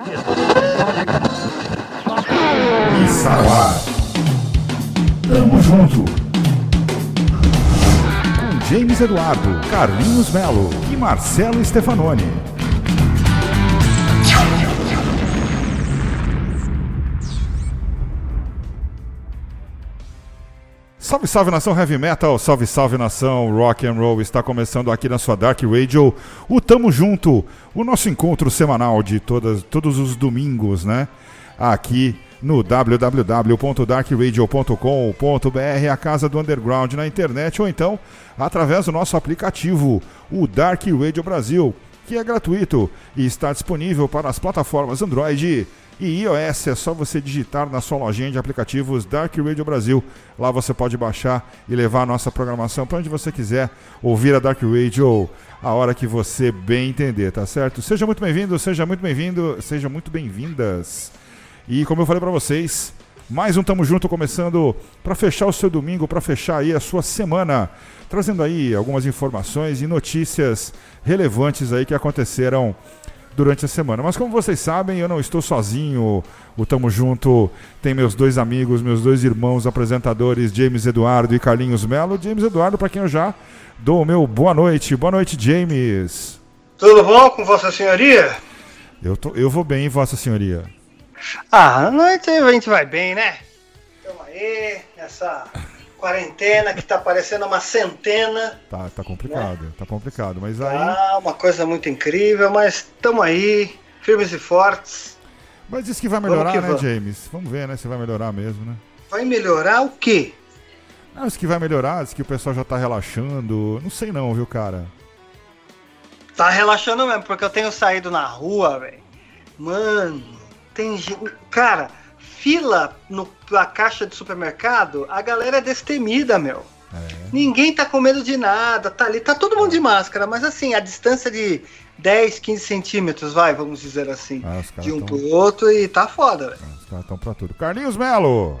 No ar. Tamo junto. Com James Eduardo, Carlinhos Melo e Marcelo Stefanoni. Salve, salve nação heavy metal, salve, salve nação rock and roll. Está começando aqui na sua Dark Radio o Tamo Junto, o nosso encontro semanal de todas, todos os domingos, né? Aqui no www.darkradio.com.br, a casa do underground na internet, ou então através do nosso aplicativo, o Dark Radio Brasil, que é gratuito e está disponível para as plataformas Android e iOS. É só você digitar na sua lojinha de aplicativos Dark Radio Brasil. Lá você pode baixar e levar a nossa programação para onde você quiser ouvir a Dark Radio a hora que você bem entender, tá certo? Seja muito bem-vindo, seja muito bem-vindo, seja muito bem-vindas. E como eu falei para vocês, mais um Tamo Junto começando para fechar o seu domingo, para fechar aí a sua semana, trazendo aí algumas informações e notícias relevantes aí que aconteceram durante a semana. Mas como vocês sabem, eu não estou sozinho. O Tamo Junto tem meus dois amigos, meus dois irmãos apresentadores, James Eduardo e Carlinhos Melo. James Eduardo, para quem eu já dou o meu boa noite. Boa noite, James. Tudo bom com Vossa Senhoria? Eu, tô, eu vou bem, Vossa Senhoria. Ah, a noite a gente vai bem, né? Estamos aí, nessa quarentena que tá parecendo uma centena. Tá, tá complicado, né? tá complicado, mas tá aí... Ah, uma coisa muito incrível, mas estamos aí, firmes e fortes. Mas diz que vai melhorar, que né, vamos. James? Vamos ver, né, se vai melhorar mesmo, né? Vai melhorar o quê? Não, diz que vai melhorar, diz que o pessoal já tá relaxando. Não sei não, viu, cara? Tá relaxando mesmo, porque eu tenho saído na rua, velho. Mano, tem gente. Cara, fila no, na caixa de supermercado, a galera é destemida, meu. É. Ninguém tá com medo de nada, tá ali, tá todo mundo de máscara, mas assim, a distância de 10, 15 centímetros, vai, vamos dizer assim, ah, de um tão... pro outro e tá foda, velho. Ah, os caras estão pra tudo. Carlinhos Melo!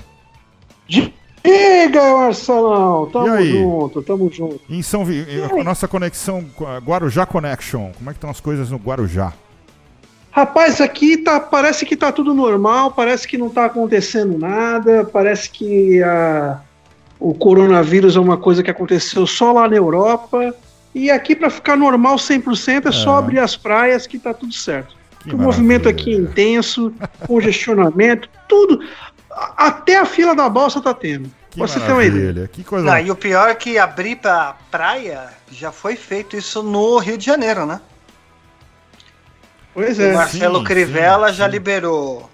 Diga, Marcelão! Tamo junto, tamo junto. Em São Vi... nossa conexão Guarujá Connection, como é que estão as coisas no Guarujá? Rapaz, aqui tá, parece que tá tudo normal, parece que não tá acontecendo nada, parece que a, o coronavírus é uma coisa que aconteceu só lá na Europa. E aqui, para ficar normal 100%, é, é só abrir as praias que tá tudo certo. o movimento aqui é intenso, congestionamento, tudo. Até a fila da balsa tá tendo. Que Você tem uma ideia. Que coisa... Não, e o pior é que abrir pra praia já foi feito isso no Rio de Janeiro, né? Pois é. O Marcelo sim, Crivella sim, já sim. liberou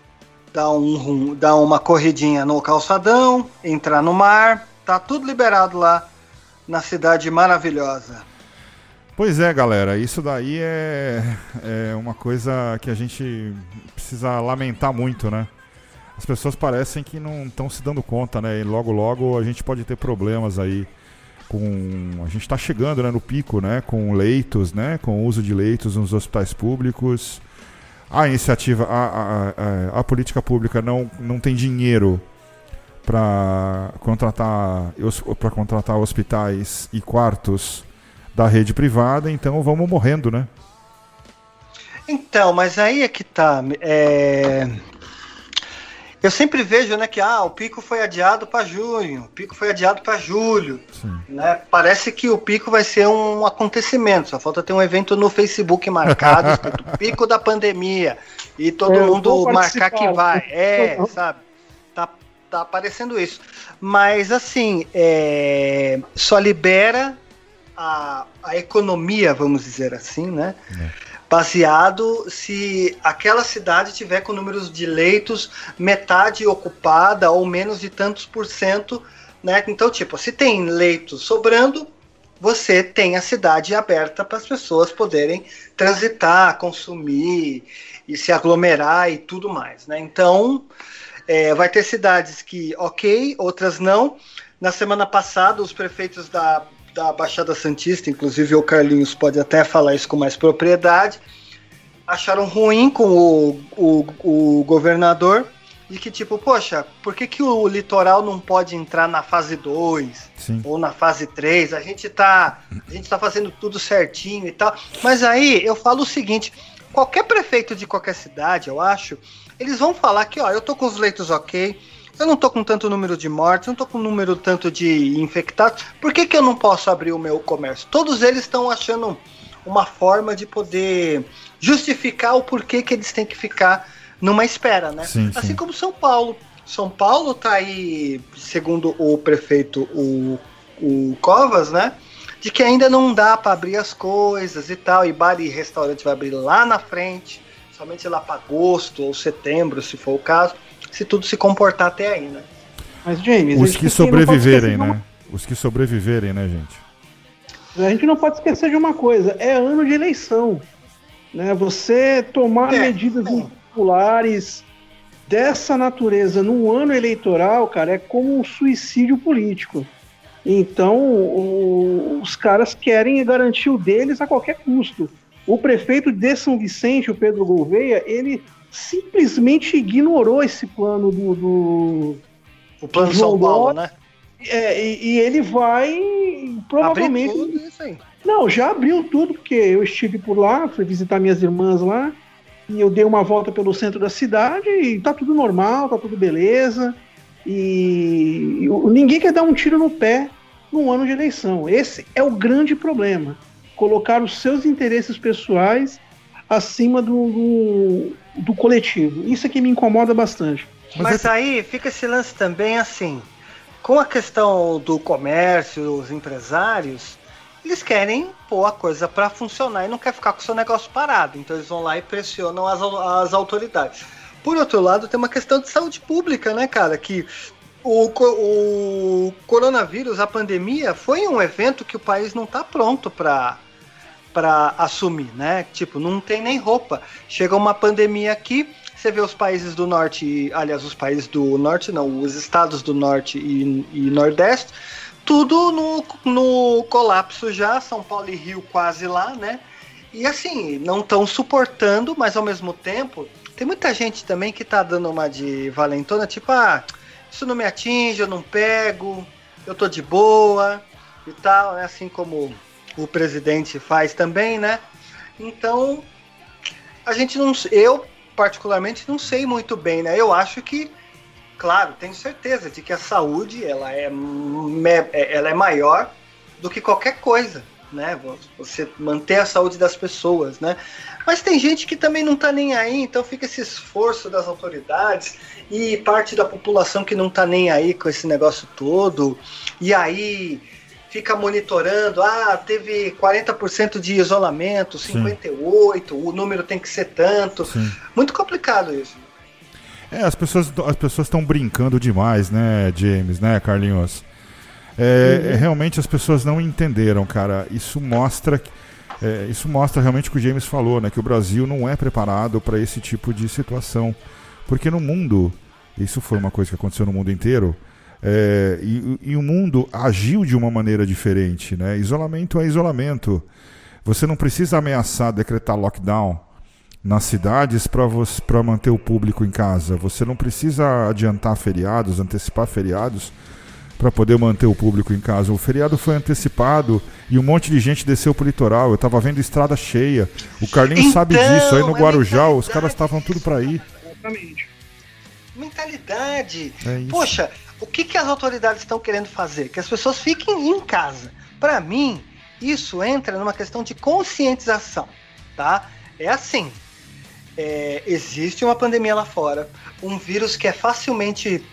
dar, um, dar uma corridinha no calçadão, entrar no mar, tá tudo liberado lá na cidade maravilhosa. Pois é, galera, isso daí é, é uma coisa que a gente precisa lamentar muito, né? As pessoas parecem que não estão se dando conta, né? E logo, logo a gente pode ter problemas aí com a gente está chegando né, no pico né, com leitos, né, com o uso de leitos nos hospitais públicos. A iniciativa, a, a, a, a política pública não, não tem dinheiro para contratar para contratar hospitais e quartos da rede privada, então vamos morrendo, né? Então, mas aí é que tá. É... Eu sempre vejo, né, que ah, o pico foi adiado para junho, o pico foi adiado para julho, né? Parece que o pico vai ser um acontecimento. Só falta ter um evento no Facebook marcado, escrito pico da pandemia e todo é, mundo marcar que vai. É, sabe? Tá, tá aparecendo isso. Mas assim, é, só libera a, a economia, vamos dizer assim, né? É baseado se aquela cidade tiver com números de leitos metade ocupada ou menos de tantos por cento, né? Então, tipo, se tem leitos sobrando, você tem a cidade aberta para as pessoas poderem transitar, consumir e se aglomerar e tudo mais, né? Então, é, vai ter cidades que, ok, outras não. Na semana passada, os prefeitos da da Baixada Santista, inclusive o Carlinhos pode até falar isso com mais propriedade, acharam ruim com o, o, o governador de que, tipo, poxa, por que, que o litoral não pode entrar na fase 2 ou na fase 3? A gente tá. A gente tá fazendo tudo certinho e tal. Mas aí eu falo o seguinte: qualquer prefeito de qualquer cidade, eu acho, eles vão falar que, ó, eu tô com os leitos ok, eu não tô com tanto número de mortes, não tô com número tanto de infectados, por que, que eu não posso abrir o meu comércio? Todos eles estão achando uma forma de poder justificar o porquê que eles têm que ficar numa espera, né? Sim, assim sim. como São Paulo. São Paulo tá aí, segundo o prefeito, o, o Covas, né? De que ainda não dá para abrir as coisas e tal, e bar e restaurante vai abrir lá na frente, somente lá para agosto ou setembro, se for o caso, se tudo se comportar até aí, né? Mas, James, os que sobreviverem, né? Os que sobreviverem, né, gente? A gente não pode esquecer de uma coisa: é ano de eleição. Né? Você tomar é, medidas é. impopulares dessa natureza num ano eleitoral, cara, é como um suicídio político. Então, o, os caras querem garantir o deles a qualquer custo. O prefeito de São Vicente, o Pedro Gouveia, ele simplesmente ignorou esse plano do. do o plano do São Paulo, né? É, e, e, ele vai provavelmente. Tudo isso aí. Não, já abriu tudo, porque eu estive por lá, fui visitar minhas irmãs lá, e eu dei uma volta pelo centro da cidade e tá tudo normal, tá tudo beleza. E, e ninguém quer dar um tiro no pé num ano de eleição. Esse é o grande problema. Colocar os seus interesses pessoais acima do, do, do coletivo. Isso é que me incomoda bastante. Mas, Mas é... aí fica esse lance também assim com a questão do comércio, os empresários, eles querem pôr a coisa para funcionar e não quer ficar com o seu negócio parado. Então eles vão lá e pressionam as, as autoridades. Por outro lado, tem uma questão de saúde pública, né, cara? Que o, o coronavírus, a pandemia, foi um evento que o país não está pronto para para assumir, né? Tipo, não tem nem roupa. Chega uma pandemia aqui, você vê os países do norte, aliás, os países do norte, não, os estados do norte e, e nordeste, tudo no, no colapso já, São Paulo e Rio quase lá, né? E assim, não estão suportando, mas ao mesmo tempo, tem muita gente também que tá dando uma de valentona, tipo, ah, isso não me atinge, eu não pego, eu tô de boa e tal, né? Assim como o presidente faz também, né? Então, a gente não. Eu, particularmente não sei muito bem, né? Eu acho que, claro, tenho certeza de que a saúde ela é, é, ela é maior do que qualquer coisa, né? Você manter a saúde das pessoas, né? Mas tem gente que também não tá nem aí, então fica esse esforço das autoridades e parte da população que não tá nem aí com esse negócio todo. E aí fica monitorando, ah, teve 40% de isolamento, 58, Sim. o número tem que ser tanto. Sim. Muito complicado isso. É, as pessoas as pessoas estão brincando demais, né, James, né, Carlinhos? É, uhum. é, realmente as pessoas não entenderam, cara. Isso mostra é, isso mostra realmente o que o James falou, né, que o Brasil não é preparado para esse tipo de situação, porque no mundo isso foi uma coisa que aconteceu no mundo inteiro. É, e, e, o mundo agiu de uma maneira diferente. Né? Isolamento é isolamento. Você não precisa ameaçar decretar lockdown nas cidades para manter o público em casa. Você não precisa adiantar feriados, antecipar feriados para poder manter o público em casa. O feriado foi antecipado e um monte de gente desceu para o litoral. Eu estava vendo estrada cheia. O Carlinhos então, sabe disso. Aí no é Guarujá, os caras estavam tudo para ir. Exatamente. Mentalidade. É Poxa, o que, que as autoridades estão querendo fazer? Que as pessoas fiquem em casa. Para mim, isso entra numa questão de conscientização, tá? É assim, é, existe uma pandemia lá fora, um vírus que é facilmente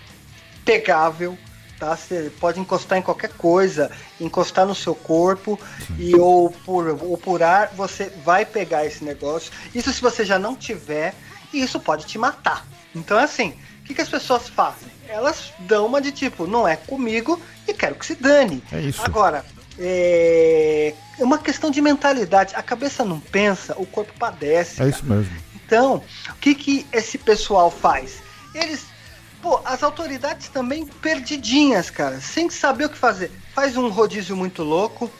pegável, tá? Você pode encostar em qualquer coisa, encostar no seu corpo e ou por, ou por ar você vai pegar esse negócio. Isso se você já não tiver, e isso pode te matar. Então é assim, o que, que as pessoas fazem? Elas dão uma de tipo, não é comigo e quero que se dane. É isso. Agora, é, é uma questão de mentalidade. A cabeça não pensa, o corpo padece. É cara. isso mesmo. Então, o que, que esse pessoal faz? Eles. Pô, as autoridades também perdidinhas, cara, sem saber o que fazer. Faz um rodízio muito louco,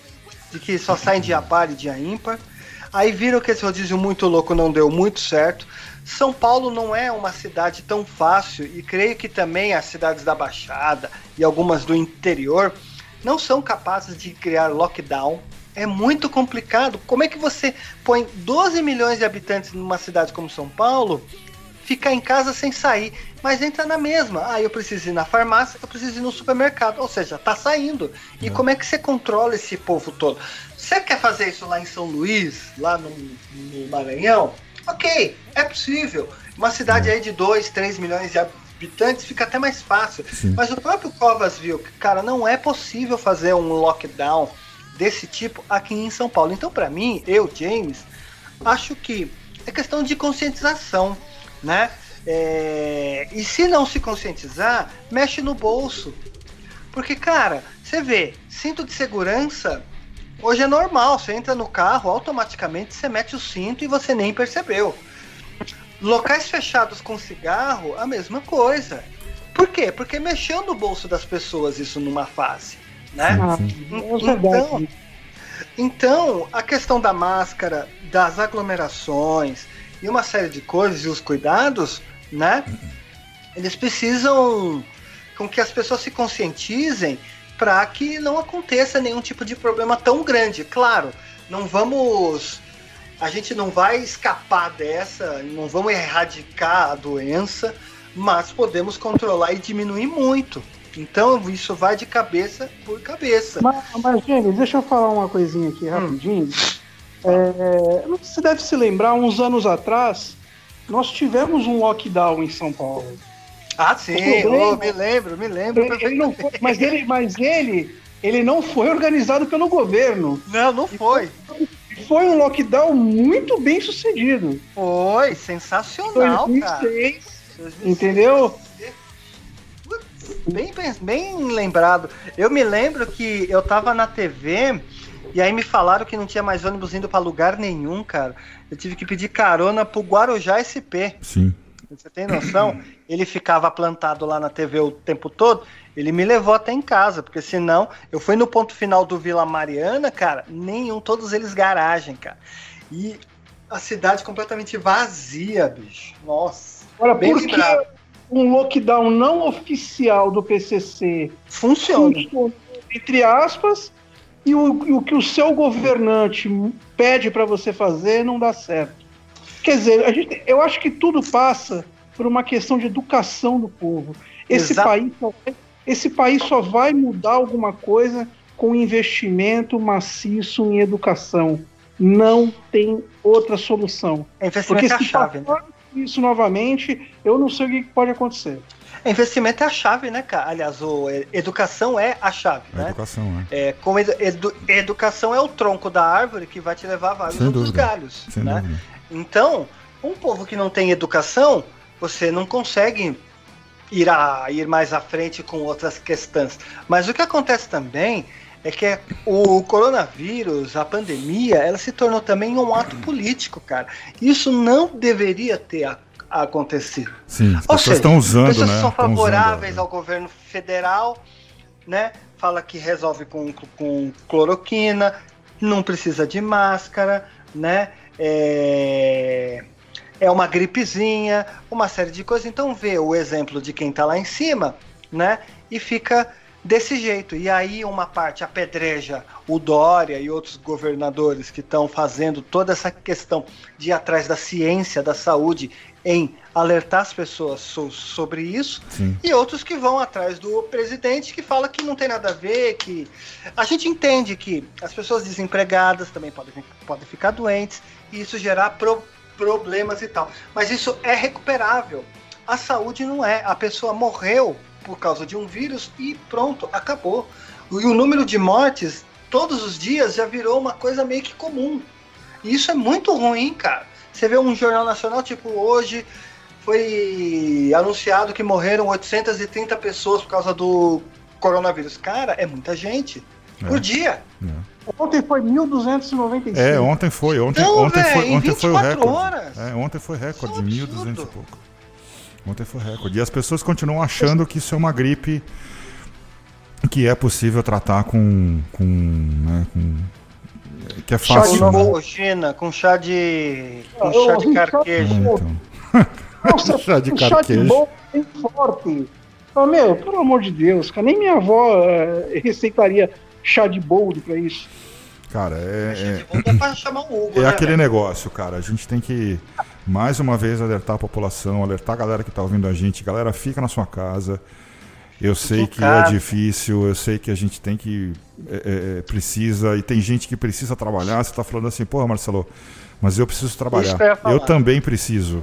de que só saem dia par e dia ímpar. Aí viram que esse rodízio muito louco não deu muito certo. São Paulo não é uma cidade tão fácil e creio que também as cidades da Baixada e algumas do interior não são capazes de criar lockdown, É muito complicado. Como é que você põe 12 milhões de habitantes numa cidade como São Paulo, ficar em casa sem sair, mas entra na mesma. Ah, eu preciso ir na farmácia, eu preciso ir no supermercado. Ou seja, tá saindo. E é. como é que você controla esse povo todo? Você quer fazer isso lá em São Luís, lá no, no Maranhão? Ok, é possível. Uma cidade aí de 2, 3 milhões de habitantes fica até mais fácil. Sim. Mas o próprio Covas viu que, cara, não é possível fazer um lockdown desse tipo aqui em São Paulo. Então, para mim, eu, James, acho que é questão de conscientização, né? É... E se não se conscientizar, mexe no bolso. Porque, cara, você vê, cinto de segurança hoje é normal. Você entra no carro, automaticamente você mete o cinto e você nem percebeu. Locais fechados com cigarro, a mesma coisa. Por quê? Porque mexeu no bolso das pessoas isso numa fase né? Ah, então, então, a questão da máscara, das aglomerações e uma série de coisas e os cuidados, né? Eles precisam com que as pessoas se conscientizem para que não aconteça nenhum tipo de problema tão grande. Claro, não vamos a gente não vai escapar dessa, não vamos erradicar a doença, mas podemos controlar e diminuir muito. Então isso vai de cabeça por cabeça. Mas, mas James, deixa eu falar uma coisinha aqui rapidinho. Hum. É, você deve se lembrar, uns anos atrás, nós tivemos um lockdown em São Paulo. Ah, sim, oh, me lembro, me lembro. Ele, ele foi, mas ele, mas ele, ele não foi organizado pelo governo. Não, não foi. Foi, foi um lockdown muito bem sucedido. Foi, sensacional, 2006, cara. 2006. Entendeu? Bem, bem lembrado. Eu me lembro que eu tava na TV e aí me falaram que não tinha mais ônibus indo para lugar nenhum, cara. Eu tive que pedir carona pro Guarujá SP. Sim. Você tem noção? Ele ficava plantado lá na TV o tempo todo. Ele me levou até em casa, porque senão eu fui no ponto final do Vila Mariana, cara, nenhum, todos eles garagem, cara. E a cidade completamente vazia, bicho. Nossa. Olha, bem por que, um lockdown não oficial do PCC funciona, entre aspas, e o, e o que o seu governante pede para você fazer não dá certo. Quer dizer, a gente, eu acho que tudo passa por uma questão de educação do povo. Esse país, só, esse país só vai mudar alguma coisa com investimento maciço em educação. Não tem outra solução. É investimento Porque é a chave, né? isso novamente, eu não sei o que pode acontecer. É, investimento é a chave, né, cara? Aliás, o, educação é a chave, a né? Educação, é. é como edu, educação é o tronco da árvore que vai te levar a vários outros galhos, Sem né? Dúvida. Então, um povo que não tem educação, você não consegue ir, a, ir mais à frente com outras questões. Mas o que acontece também é que o coronavírus, a pandemia, ela se tornou também um ato político, cara. Isso não deveria ter acontecido. Sim, as Ou pessoas seja, estão usando, pessoas né? são favoráveis ao governo federal, né? Fala que resolve com, com cloroquina, não precisa de máscara, né? É, é uma gripezinha, uma série de coisas. Então vê o exemplo de quem está lá em cima, né? E fica desse jeito. E aí uma parte apedreja o Dória e outros governadores que estão fazendo toda essa questão de ir atrás da ciência da saúde em alertar as pessoas so sobre isso Sim. e outros que vão atrás do presidente que fala que não tem nada a ver, que a gente entende que as pessoas desempregadas também podem, podem ficar doentes e isso gerar pro problemas e tal. Mas isso é recuperável. A saúde não é. A pessoa morreu por causa de um vírus e pronto, acabou. E o número de mortes todos os dias já virou uma coisa meio que comum. E isso é muito ruim, cara. Você vê um jornal nacional, tipo, hoje foi anunciado que morreram 830 pessoas por causa do coronavírus. Cara, é muita gente. É. Por dia. É. Ontem foi 1.295. É, ontem foi. Ontem, então, ontem véio, foi, ontem foi o recorde. Horas. É, ontem foi recorde, 1.200 e pouco. Ontem foi recorde. E as pessoas continuam achando que isso é uma gripe que é possível tratar com. com, né, com que é fácil. Chá de né? com chá de. com chá de carquejo. Então. Nossa, chá de carquejo. Chá de bom bem forte. Oh, meu, pelo amor de Deus, cara, nem minha avó uh, receitaria chá de boldo pra isso. Cara, é. é, pra chamar o Hugo, é né, aquele velho? negócio, cara. A gente tem que, mais uma vez, alertar a população, alertar a galera que tá ouvindo a gente. Galera, fica na sua casa. Eu sei que é difícil, eu sei que a gente tem que. É, é, precisa, e tem gente que precisa trabalhar. Você tá falando assim, porra, Marcelo, mas eu preciso trabalhar. Eu, eu, também preciso.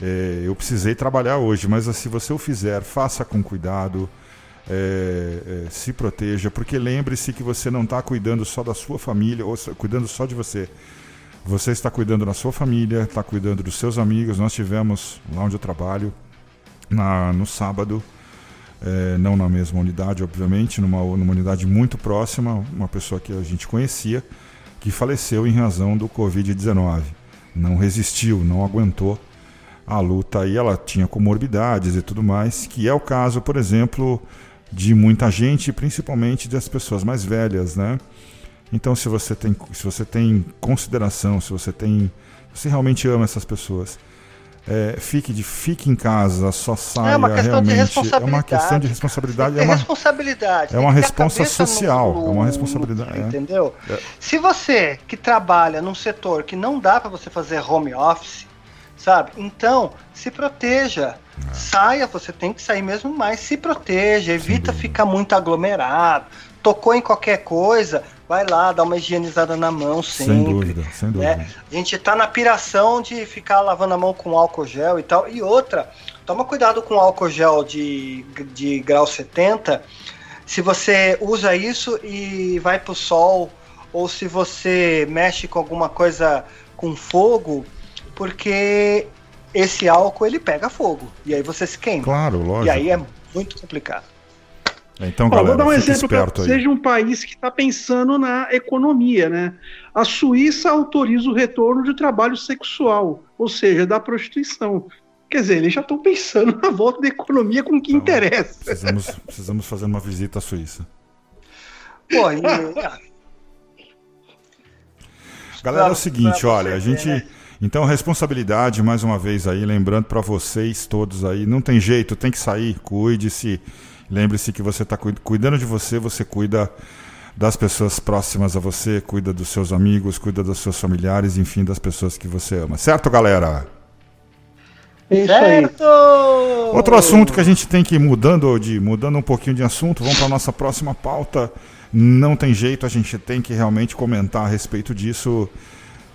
É, eu precisei trabalhar hoje, mas se você o fizer, faça com cuidado é, é, se proteja, porque lembre-se que você não está cuidando só da sua família, ou cuidando só de você. Você está cuidando da sua família, está cuidando dos seus amigos. Nós tivemos lá onde eu trabalho, na, no sábado, é, não na mesma unidade, obviamente, numa, numa unidade muito próxima, uma pessoa que a gente conhecia, que faleceu em razão do Covid-19. Não resistiu, não aguentou a luta e ela tinha comorbidades e tudo mais, que é o caso, por exemplo, de muita gente, principalmente das pessoas mais velhas, né? Então, se você tem, se você tem consideração, se você tem, você realmente ama essas pessoas, é, fique de fique em casa, só saia é uma questão realmente. De responsabilidade, é uma questão de responsabilidade. É uma responsabilidade. É uma responsa social. No, é uma responsabilidade. É. Entendeu? É. Se você que trabalha num setor que não dá para você fazer home office, sabe? Então se proteja. Saia, você tem que sair mesmo, mas se proteja, evita ficar muito aglomerado. Tocou em qualquer coisa, vai lá, dá uma higienizada na mão sempre. Sem dúvida, sem dúvida. Né? A gente tá na piração de ficar lavando a mão com álcool gel e tal. E outra, toma cuidado com álcool gel de, de grau 70. Se você usa isso e vai pro sol, ou se você mexe com alguma coisa com fogo, porque esse álcool ele pega fogo. E aí você se queima. Claro, lógico. E aí é muito complicado. Então, galera, vou dar um exemplo que seja um país que está pensando na economia, né? A Suíça autoriza o retorno de trabalho sexual, ou seja, da prostituição. Quer dizer, eles já estão pensando na volta da economia com o que então, interessa. Precisamos, precisamos fazer uma visita à Suíça. Pô, e... Galera, é o seguinte, olha, a gente né? Então, responsabilidade, mais uma vez aí, lembrando para vocês todos aí, não tem jeito, tem que sair, cuide-se. Lembre-se que você está cuidando de você, você cuida das pessoas próximas a você, cuida dos seus amigos, cuida dos seus familiares, enfim, das pessoas que você ama. Certo, galera? Isso certo! Outro assunto que a gente tem que ir mudando, de mudando um pouquinho de assunto, vamos para a nossa próxima pauta. Não tem jeito, a gente tem que realmente comentar a respeito disso.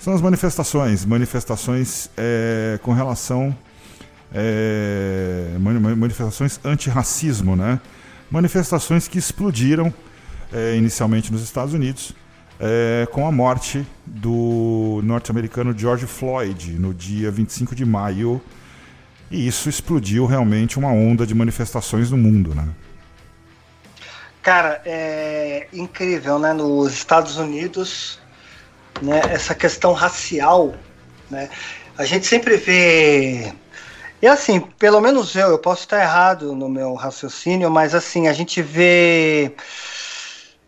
São as manifestações, manifestações é, com relação é, manifestações antirracismo, né? Manifestações que explodiram é, inicialmente nos Estados Unidos é, com a morte do norte-americano George Floyd no dia 25 de maio. E isso explodiu realmente uma onda de manifestações no mundo, né? Cara, é incrível, né? Nos Estados Unidos, né, essa questão racial, né? A gente sempre vê e assim, pelo menos eu, eu posso estar errado no meu raciocínio, mas assim, a gente vê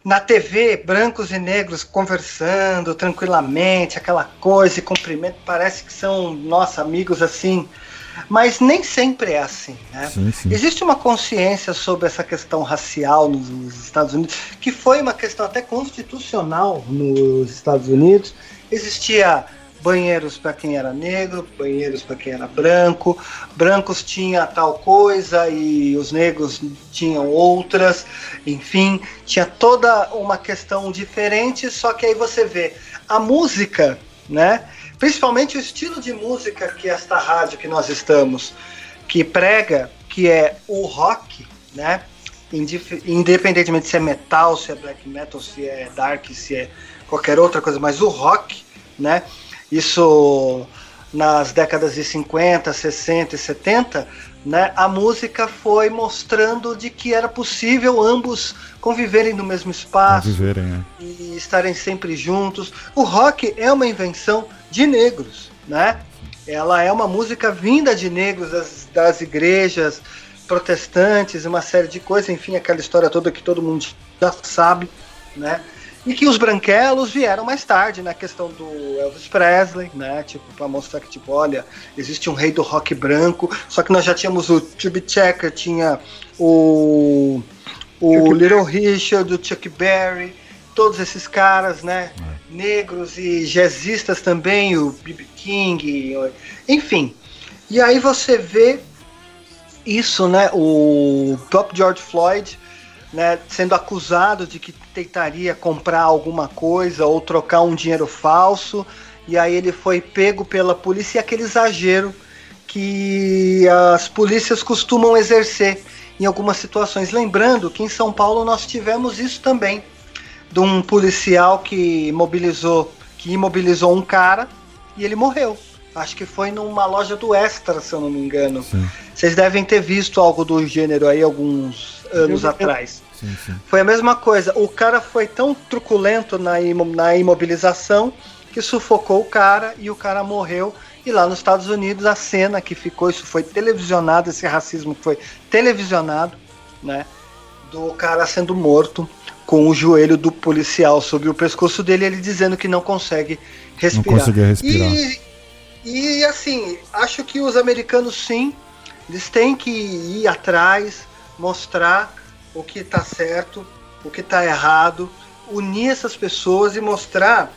na TV brancos e negros conversando tranquilamente, aquela coisa e cumprimento, parece que são, nossa, amigos assim. Mas nem sempre é assim. Né? Sim, sim. Existe uma consciência sobre essa questão racial nos Estados Unidos, que foi uma questão até constitucional nos Estados Unidos. Existia banheiros para quem era negro, banheiros para quem era branco, brancos tinha tal coisa e os negros tinham outras, enfim, tinha toda uma questão diferente, só que aí você vê a música, né? Principalmente o estilo de música que esta rádio que nós estamos, que prega, que é o rock, né? Independentemente se é metal, se é black metal, se é dark, se é qualquer outra coisa, mas o rock, né? Isso nas décadas de 50, 60 e 70, né, a música foi mostrando de que era possível ambos conviverem no mesmo espaço conviverem, é. e estarem sempre juntos. O rock é uma invenção de negros, né? Ela é uma música vinda de negros das, das igrejas protestantes, uma série de coisas, enfim, aquela história toda que todo mundo já sabe, né? E que os branquelos vieram mais tarde, na né? questão do Elvis Presley, né? Tipo, pra mostrar que, tipo, olha, existe um rei do rock branco, só que nós já tínhamos o Tube Checker, tinha o, o Little Richard, o Chuck Berry, todos esses caras, né? Negros e jazzistas também, o B.B. King, enfim. E aí você vê isso, né? O próprio George Floyd, né? Sendo acusado de que tentaria comprar alguma coisa ou trocar um dinheiro falso. E aí ele foi pego pela polícia e aquele exagero que as polícias costumam exercer em algumas situações. Lembrando que em São Paulo nós tivemos isso também de um policial que mobilizou, que imobilizou um cara e ele morreu. Acho que foi numa loja do Extra, se eu não me engano. Sim. Vocês devem ter visto algo do gênero aí alguns anos eu, atrás. Sim, sim. Foi a mesma coisa. O cara foi tão truculento na, na imobilização que sufocou o cara e o cara morreu. E lá nos Estados Unidos a cena que ficou, isso foi televisionado, esse racismo foi televisionado, né? Do cara sendo morto com o joelho do policial sobre o pescoço dele, ele dizendo que não consegue respirar. Não conseguia respirar. E, e assim, acho que os americanos sim, eles têm que ir atrás, mostrar o que está certo, o que está errado, unir essas pessoas e mostrar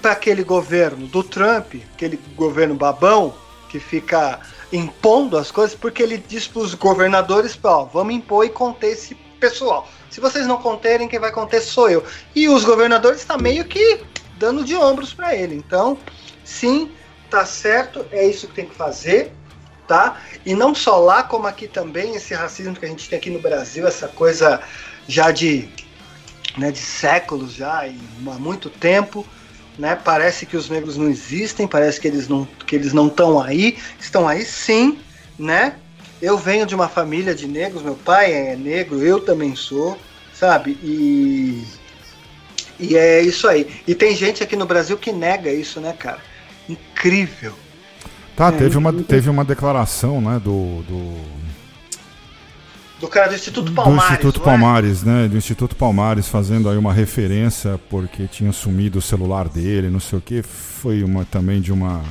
para aquele governo do Trump, aquele governo babão que fica impondo as coisas, porque ele diz para os governadores, ó, vamos impor e conter esse pessoal. Se vocês não conterem, quem vai conter sou eu. E os governadores estão tá meio que dando de ombros para ele. Então, sim, tá certo, é isso que tem que fazer, tá? E não só lá, como aqui também, esse racismo que a gente tem aqui no Brasil, essa coisa já de, né, de séculos já, e há muito tempo, né? Parece que os negros não existem, parece que eles não que eles não estão aí, estão aí sim, né? Eu venho de uma família de negros, meu pai é negro, eu também sou, sabe? E e é isso aí. E tem gente aqui no Brasil que nega isso, né, cara? Incrível. Tá, é, teve, uma, teve uma declaração, né, do, do... Do cara do Instituto Palmares. Do Instituto é? Palmares, né? Do Instituto Palmares fazendo aí uma referência porque tinha sumido o celular dele, não sei o que. Foi uma também de uma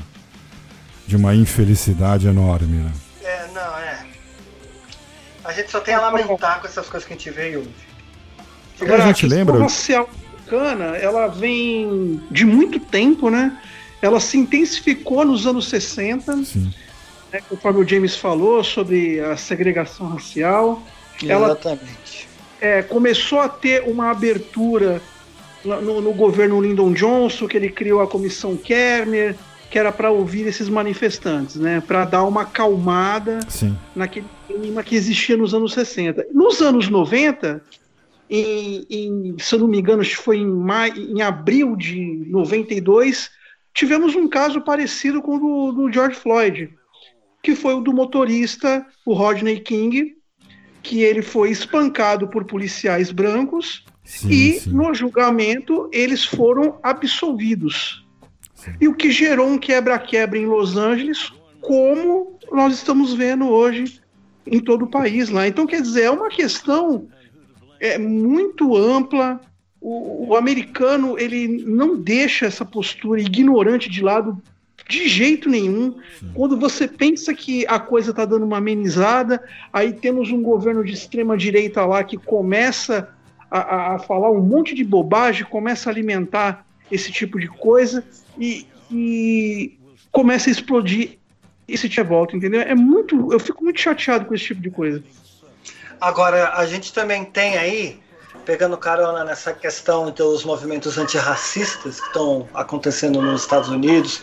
de uma infelicidade enorme, né? É, não, é. A gente só tem a lamentar com essas coisas que a gente vê e ouve. Agora, a gente lembra. A racial americana, ela vem de muito tempo, né? Ela se intensificou nos anos 60, Sim. Né, conforme o James falou sobre a segregação racial. Exatamente. Ela é, começou a ter uma abertura no, no, governo Lyndon Johnson, que ele criou a comissão Kerner, que era para ouvir esses manifestantes, né? Para dar uma acalmada Sim. naquele clima que existia nos anos 60. Nos anos 90, em, em, se eu não me engano, foi em, maio, em abril de 92, tivemos um caso parecido com o do, do George Floyd, que foi o do motorista, o Rodney King, que ele foi espancado por policiais brancos sim, e sim. no julgamento eles foram absolvidos. E o que gerou um quebra-quebra em Los Angeles, como nós estamos vendo hoje em todo o país lá. Então, quer dizer, é uma questão é, muito ampla. O, o americano ele não deixa essa postura ignorante de lado de jeito nenhum. Sim. Quando você pensa que a coisa está dando uma amenizada, aí temos um governo de extrema direita lá que começa a, a, falar um monte de bobagem, começa a alimentar esse tipo de coisa e, e começa a explodir esse de volta, entendeu? É muito, eu fico muito chateado com esse tipo de coisa. Agora, a gente também tem aí, pegando carona nessa questão dos movimentos antirracistas que estão acontecendo nos Estados Unidos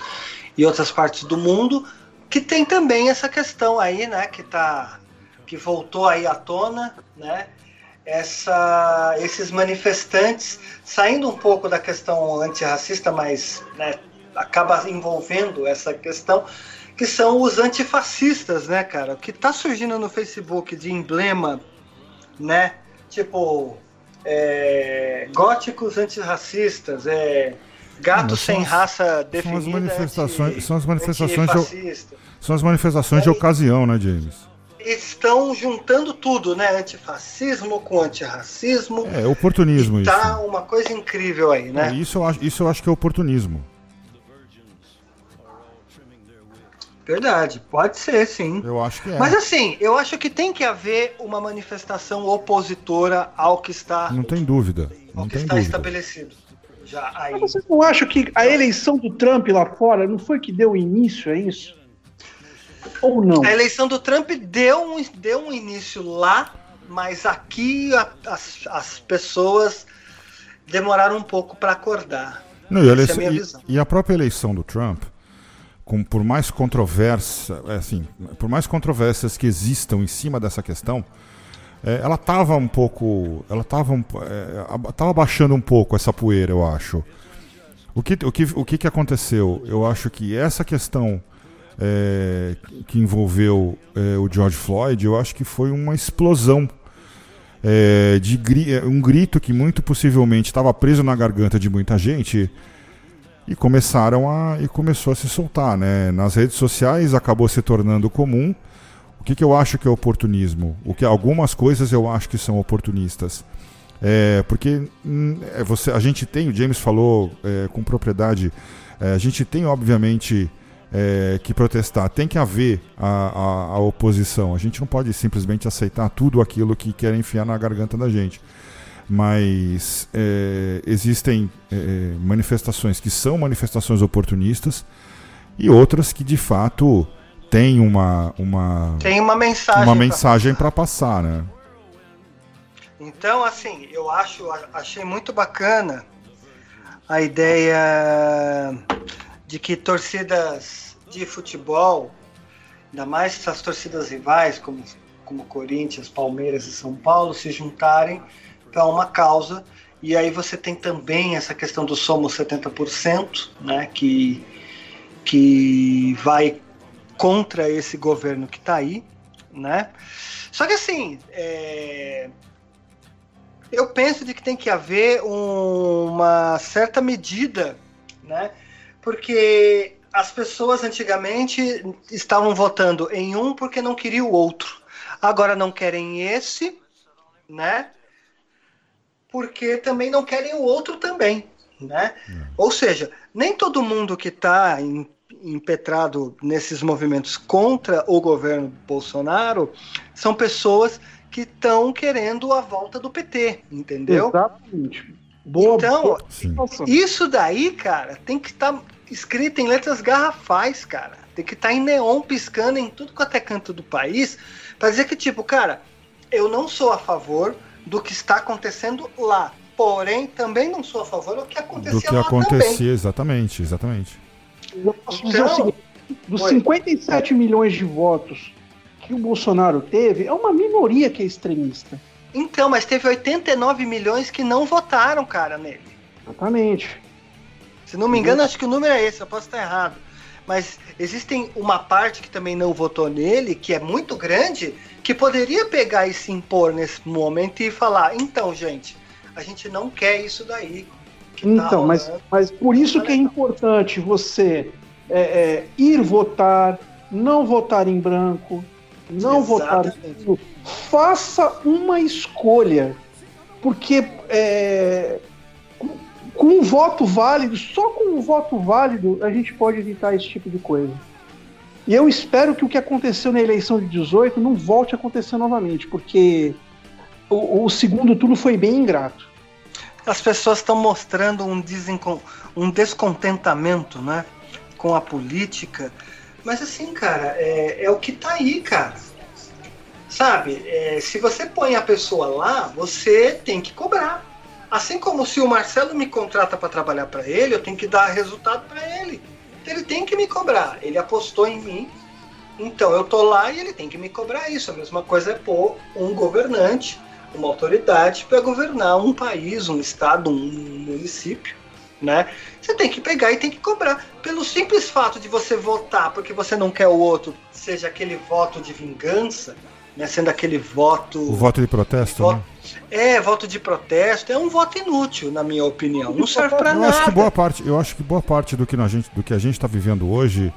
e outras partes do mundo, que tem também essa questão aí, né, que tá que voltou aí à tona, né, essa, esses manifestantes, saindo um pouco da questão antirracista, mas né, acaba envolvendo essa questão, que são os antifascistas, né, cara? O que tá surgindo no Facebook de emblema, né? Tipo, é, góticos antirracistas, é, gato sem raça definida. São as manifestações, anti, são as manifestações, de, são as manifestações de ocasião, né, James? Estão juntando tudo, né? Antifascismo com antirracismo. É, oportunismo tá isso. Tá uma coisa incrível aí, né? É, isso, eu acho, isso eu acho que é oportunismo. Verdade, pode ser, sim. Eu acho que é. Mas assim, eu acho que tem que haver uma manifestação opositora ao que está. Não tem dúvida. Não ao que está dúvida. estabelecido. Já aí. Mas vocês não acham que a eleição do Trump lá fora não foi que deu início a isso? Ou não? A eleição do Trump deu um, deu um início lá, mas aqui a- as, as pessoas demoraram um pouco para acordar. Não, e, a é a eleição- minha e- visão. e a própria eleição do Trump, com, por mais controvérsia, é, assim, por mais controvérsias que existam em cima dessa questão, é, ela estava um pouco, ela estava um, é, tava baixando um pouco essa poeira, eu acho. O que, o que, o que, que aconteceu? Eu acho que essa questão é, que envolveu é, o George Floyd, eu acho que foi uma explosão é, de gri- é, um grito que muito possivelmente estava preso na garganta de muita gente e começaram a e começou a se soltar, né? Nas redes sociais acabou se tornando comum. O que, que eu acho que é oportunismo? O que algumas coisas eu acho que são oportunistas. É, porque hum, é, você, a gente tem, o James falou é, com propriedade, é, a gente tem obviamente é, que protestar, tem que haver a, a, a oposição. A gente não pode simplesmente aceitar tudo aquilo que querem enfiar na garganta da gente. Mas é, existem é, manifestações que são manifestações oportunistas e outras que de fato têm uma, uma, Tem uma mensagem. uma mensagem para passar, né? Então, assim, eu acho, achei muito bacana a ideia de que torcidas de futebol, ainda mais essas torcidas rivais, como, como Corinthians, Palmeiras e São Paulo, se juntarem para uma causa. E aí você tem também essa questão do Somos 70%, né, que, que vai contra esse governo que está aí, né? Só que assim, é, eu penso de que tem que haver um- uma certa medida, né? Porque as pessoas antigamente estavam votando em um porque não queriam o outro. Agora não querem esse, né? Porque também não querem o outro também, né? Ou seja, nem todo mundo que está impetrado nesses movimentos contra o governo Bolsonaro são pessoas que estão querendo a volta do PT, entendeu? Exatamente. Boa, Então, boa. Isso daí, cara, tem que estar escrito em letras garrafais, cara. Tem que estar em neon piscando em tudo quanto é canto do país, para dizer que, tipo, cara, eu não sou a favor do que está acontecendo lá. Porém, também não sou a favor do que acontecia Do que lá também. acontecia, exatamente, exatamente. Eu posso dizer o Então- seguinte: dos Oi. 57 milhões de votos que o Bolsonaro teve, é uma minoria que é extremista. Então, mas teve 89 milhões que não votaram, cara, nele. Exatamente. Se não me engano, acho que o número é esse, eu posso estar errado. Mas existem uma parte que também não votou nele, que é muito grande, que poderia pegar e se impor nesse momento e falar: então, gente, a gente não quer isso daí. tá Então, mas, rolando." mas por isso que é importante você é, é, ir votar, não votar em branco, não votar Exatamente. em nulo. Faça uma escolha. Porque é, com, com um voto válido, só com um voto válido, a gente pode evitar esse tipo de coisa. E eu espero que o que aconteceu na eleição de 18 não volte a acontecer novamente, porque o, o segundo turno foi bem ingrato. As pessoas estão mostrando um, desencon- um descontentamento né, com a política. Mas assim, cara, é, é o que tá aí, cara. Sabe, é, se você põe a pessoa lá, você tem que cobrar. Assim como se o Marcelo me contrata para trabalhar para ele, eu tenho que dar resultado para ele. Ele tem que me cobrar. Ele apostou em mim, então eu tô lá e ele tem que me cobrar isso. A mesma coisa é pôr um governante, uma autoridade para governar um país, um estado, um município, né? Você tem que pegar e tem que cobrar. Pelo simples fato de você votar porque você não quer o outro, seja aquele voto de vingança, né? Sendo aquele voto. O voto de protesto, Voto- né? É, voto de protesto, é um voto inútil, na minha opinião. Não serve para Eu acho que boa nada. parte, eu acho que boa parte do que, a gente, do que a gente está vivendo hoje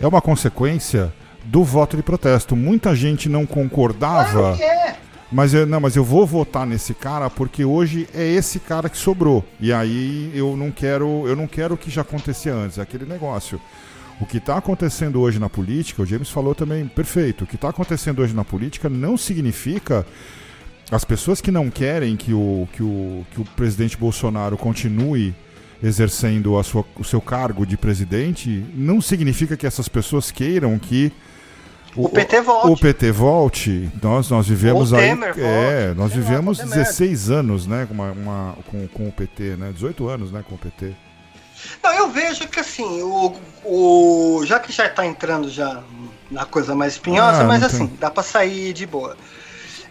é uma consequência do voto de protesto. Muita gente não concordava, Claro que é. Mas eu, não, mas eu vou votar nesse cara porque hoje é esse cara que sobrou. E aí eu não quero, eu não quero o que já acontecia antes, é aquele negócio. O que está acontecendo hoje na política, o James falou também perfeito. O que está acontecendo hoje na política não significa as pessoas que não querem que o, que o, que o presidente Bolsonaro continue exercendo a sua, o seu cargo de presidente, não significa que essas pessoas queiram que o, o PT volte. O PT volte. Nós, nós vivemos aí. É, nós vivemos 16 anos né, com, uma, uma, com, com o PT, né? 18 anos né, com o PT. Não, eu vejo que assim, o, o já que já está entrando já na coisa mais espinhosa, ah, mas assim, dá para sair de boa.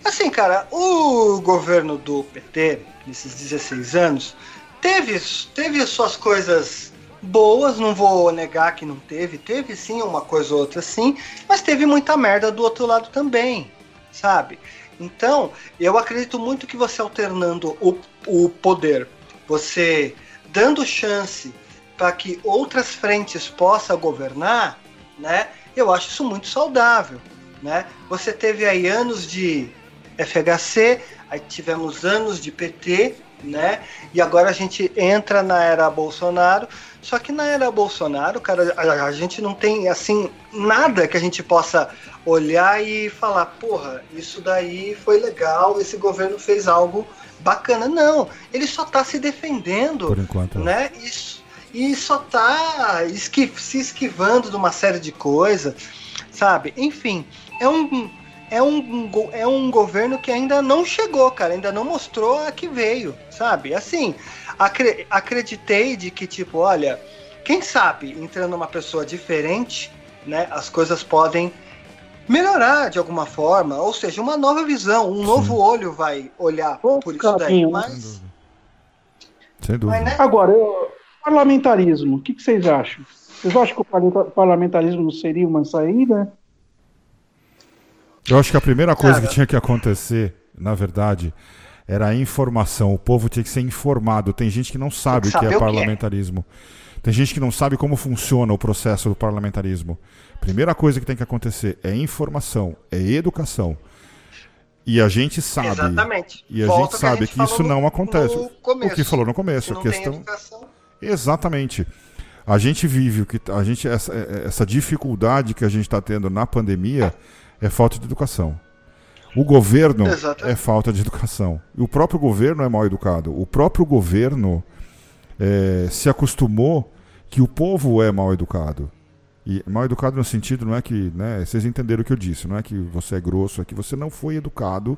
Assim, cara, o governo do PT, nesses 16 anos, teve, teve suas coisas boas, não vou negar que não teve, teve sim uma coisa ou outra sim, mas teve muita merda do outro lado também, sabe? Então, eu acredito muito que você alternando o, o poder, você dando chance para que outras frentes possam governar, né? Eu acho isso muito saudável, né? Você teve aí anos de FHC, aí tivemos anos de PT, né? E agora a gente entra na era Bolsonaro. Só que na era Bolsonaro, cara, a, a, gente não tem assim nada que a gente possa olhar e falar, porra, isso daí foi legal, esse governo fez algo bacana. Não, ele só está se defendendo, por enquanto, né? Isso e só esqui se esquivando de uma série de coisas, sabe? Enfim, é um é um, é um governo que ainda não chegou, cara, ainda não mostrou a que veio, sabe? Assim, acre acreditei de que, tipo, olha, quem sabe entrando uma pessoa diferente, né, as coisas podem melhorar de alguma forma, ou seja, uma nova visão, um Sim. novo olho vai olhar Bom, por isso daí, mas... Sem dúvida. Mas, né? Agora, eu, parlamentarismo, o que, que vocês acham? Vocês acham que o parlamentarismo seria uma saída? Eu acho que a primeira coisa Cara, que tinha que acontecer, na verdade, era a informação. O povo tinha que ser informado. Tem gente que não sabe o que é parlamentarismo. Tem gente que não sabe como funciona o processo do parlamentarismo. Primeira coisa que tem que acontecer é informação, é educação. E a gente sabe. Exatamente. E a Volta gente sabe que, a gente que isso no, não acontece. O que falou no começo. a questão. Exatamente. A gente vive o que a gente essa, essa dificuldade que a gente está tendo na pandemia é falta de educação. O governo é falta de educação. E o próprio governo é mal educado. O próprio governo é, se acostumou que o povo é mal educado. E mal educado no sentido não é que, né, vocês entenderam o que eu disse, não é que você é grosso, é que você não foi educado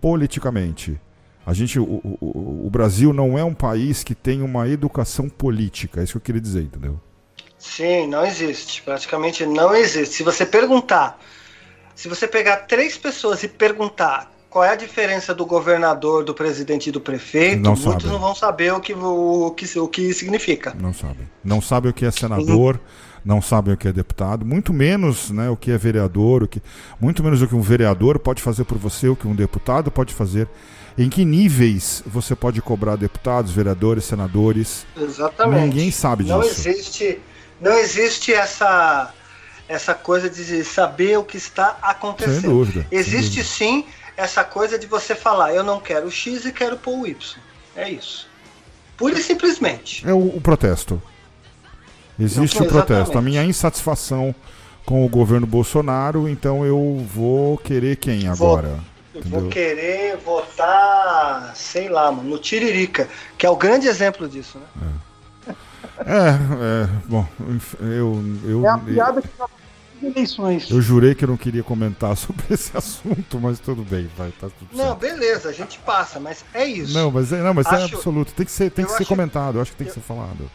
politicamente. A gente, o, o, o Brasil não é um país que tem uma educação política, é isso que eu queria dizer, entendeu? Sim, não existe. Praticamente não existe. Se você perguntar se você pegar três pessoas e perguntar qual é a diferença do governador, do presidente e do prefeito, não muitos sabem. não vão saber o que, o, que, o que significa. Não sabem. Não sabem o que é senador, uhum. não sabem o que é deputado, muito menos né, o que é vereador, o que, muito menos o que um vereador pode fazer por você, o que um deputado pode fazer. Em que níveis você pode cobrar deputados, vereadores, senadores? Exatamente. Ninguém sabe disso. Não existe, não existe essa essa coisa de saber o que está acontecendo. Sem dúvida. Existe sem dúvida. sim essa coisa de você falar, eu não quero o X e quero pôr o Y. É isso. Pura e simplesmente. É o, o protesto. Existe não, o protesto. A minha insatisfação com o governo Bolsonaro, então eu vou querer quem agora? Vou, vou querer votar, sei lá, mano, no Tiririca, que é o grande exemplo disso, né? É, é, é bom, eu. eu é a piada que eleições. Eu jurei que eu não queria comentar sobre esse assunto, mas tudo bem, vai, tá tudo Não, certo. beleza, a gente passa, mas é isso. Não, mas é, não, mas é acho, é absoluto, tem que ser, tem que ser comentado, eu acho que tem eu, que ser falado.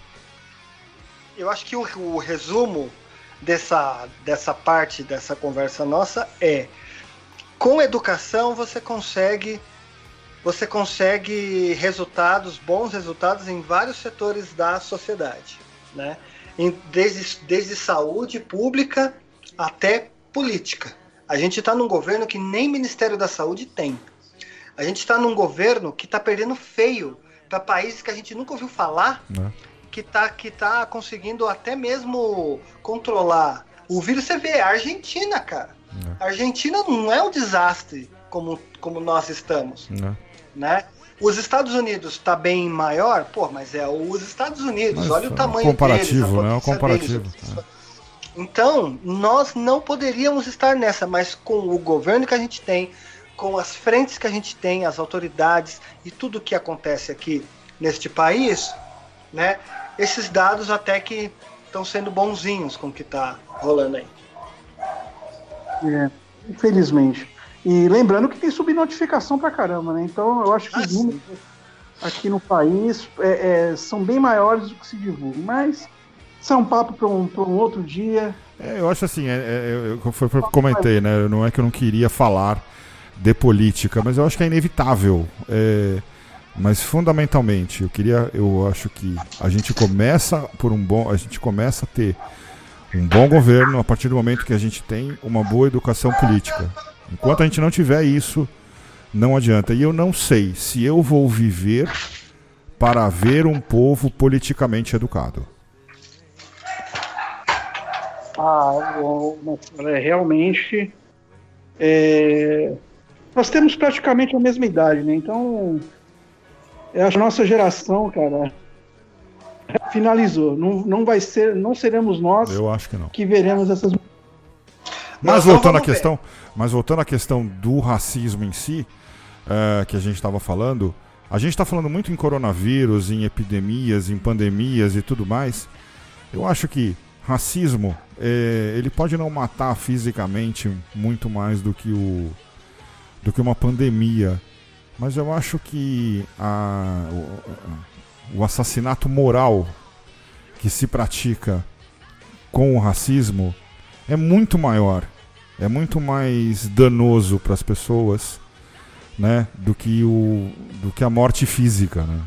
Eu acho que o, o resumo dessa, dessa parte dessa conversa nossa é com educação você consegue você consegue resultados, bons resultados em vários setores da sociedade, né? Em, desde, desde saúde pública até política. A gente está num governo que nem Ministério da Saúde tem. A gente está num governo que está perdendo feio para países que a gente nunca ouviu falar, é. que está que tá conseguindo até mesmo controlar. O vírus você vê, a Argentina, cara. É. A Argentina não é um desastre como, como nós estamos. É. Né? Os Estados Unidos está bem maior, pô, mas é os Estados Unidos, mas, olha o tamanho comparativo, deles, né? Comparativo. Deles, Então, nós não poderíamos estar nessa, mas com o governo que a gente tem, com as frentes que a gente tem, as autoridades e tudo que acontece aqui neste país, né? Esses dados até que estão sendo bonzinhos com o que está rolando aí. É, infelizmente. E lembrando que tem subnotificação pra caramba, né? Então eu acho que ah, os números aqui no país é, é, são bem maiores do que se divulga. Mas isso é um papo para um, um outro dia. É, eu acho assim, é, é eu, foi, foi, comentei, né? Não é que eu não queria falar de política, mas eu acho que é inevitável. É, mas fundamentalmente, eu queria, eu acho que a gente começa por um bom, a gente começa a ter um bom governo a partir do momento que a gente tem uma boa educação política. Enquanto a gente não tiver isso, não adianta. E eu não sei se eu vou viver para ver um povo politicamente educado. Ah, bom, é, realmente. É, nós temos praticamente a mesma idade, né? Então, é a nossa geração, cara, finalizou. Não, não vai ser, não seremos nós. Eu acho que não. Que veremos essas. Mas voltando à questão, mas voltando à questão do racismo em si, é, que a gente estava falando, a gente está falando muito em coronavírus, em epidemias, em pandemias e tudo mais. Eu acho que racismo é, ele pode não matar fisicamente muito mais do que o do que uma pandemia, mas eu acho que a, o, o assassinato moral que se pratica com o racismo é muito maior, é muito mais danoso para as pessoas, né, do que o do que a morte física, né?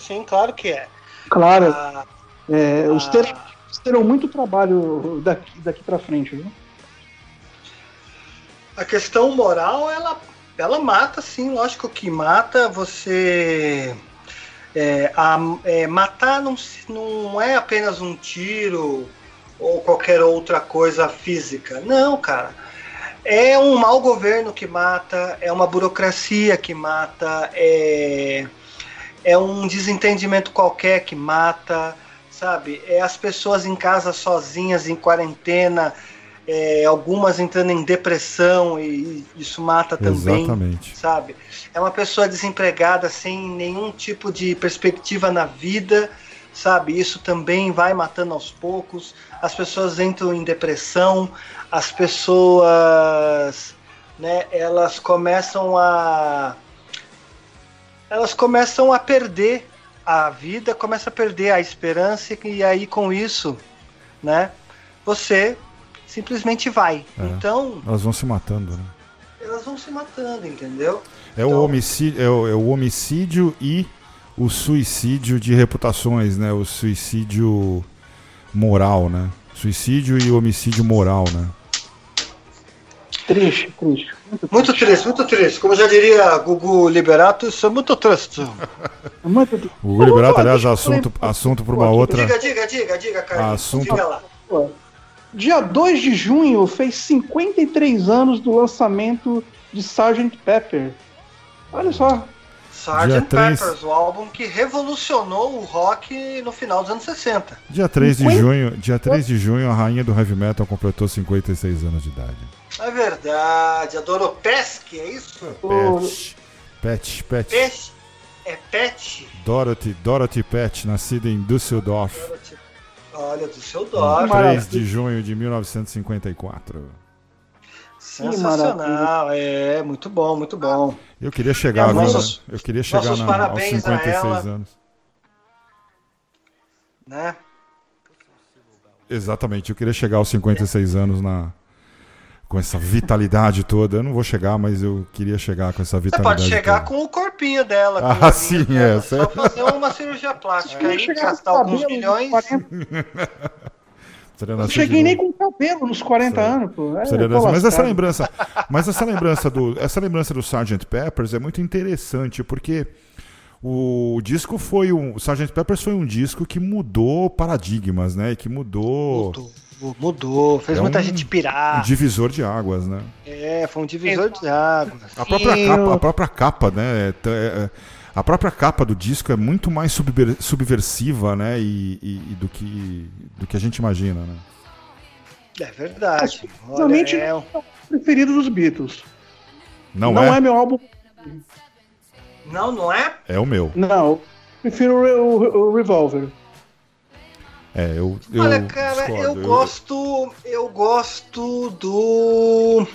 Sim, claro que é. Claro. Ah, é, os, ter, terão muito trabalho daqui, daqui para frente, viu? A questão moral, ela, ela mata, sim, lógico que mata. Você. É, a, é, matar não, não é apenas um tiro ou qualquer outra coisa física. Não, cara. É um mau governo que mata, é uma burocracia que mata, é, é um desentendimento qualquer que mata sabe? É as pessoas em casa sozinhas, em quarentena, é, algumas entrando em depressão e isso mata também, Exatamente. sabe? É uma pessoa desempregada sem nenhum tipo de perspectiva na vida, sabe? Isso também vai matando aos poucos. As pessoas entram em depressão, as pessoas, né? Elas começam a elas começam a perder a vida começa a perder a esperança e aí com isso, né, você simplesmente vai. É, então, elas vão se matando, né? Elas vão se matando, entendeu? É então, o homicídio, é o, é o homicídio e o suicídio de reputações, né? O suicídio moral, né? Suicídio e homicídio moral, né? Triste, triste. Muito, muito triste, muito triste. Como já diria Gugu Liberato, isso é muito triste. o Gugu Liberato, aliás, assunto, assunto para uma outra. Diga, diga, diga, diga, Carlos. Assunto... Diga lá. Dia 2 de junho fez 53 anos do lançamento de Sgt. Pepper. Olha só. Sgt. Peppers, o álbum que revolucionou o rock no final dos anos 60. Dia 3 de junho, dia 3 de junho a rainha do heavy metal completou 56 anos de idade. É verdade, a Doropesky, é isso? Pet. Pet, Pet. Pet. É Pet? Dorothy, Dorothy Pet, nascida em Düsseldorf. Dorothy. Olha, Düsseldorf. 3 de junho de 1954. Sensacional, é, muito bom, muito bom. Eu queria chegar agora, nossos, eu queria chegar na, aos 56 anos. Né? Exatamente, eu queria chegar aos 56 anos na, com essa vitalidade toda. Eu não vou chegar, mas eu queria chegar com essa vitalidade. Você pode chegar toda. com o corpinho dela. ah, sim, dela. é. Só fazer uma cirurgia plástica é, aí, gastar alguns milhões. Não cheguei nem com cabelo nos 40 Sério. anos, pô. É, mas essa lembrança, mas essa lembrança do, essa lembrança do Sgt. Peppers é muito interessante porque o disco foi um, o Sgt. Peppers foi um disco que mudou paradigmas, né? Que mudou, mudou Mudou, fez é muita um, gente pirar. Um divisor de águas, né? É, foi um divisor de águas. A própria, capa, a própria capa, né? É, é, a própria capa do disco é muito mais subversiva, né? E, e, e, do, que, do que a gente imagina, né? É verdade. Realmente é o preferido dos Beatles. Não, não é? é meu álbum. Não, não é? É o meu. Não, prefiro o, o, o Revolver. É, eu, eu Olha, cara, discordo. eu gosto. Eu gosto do.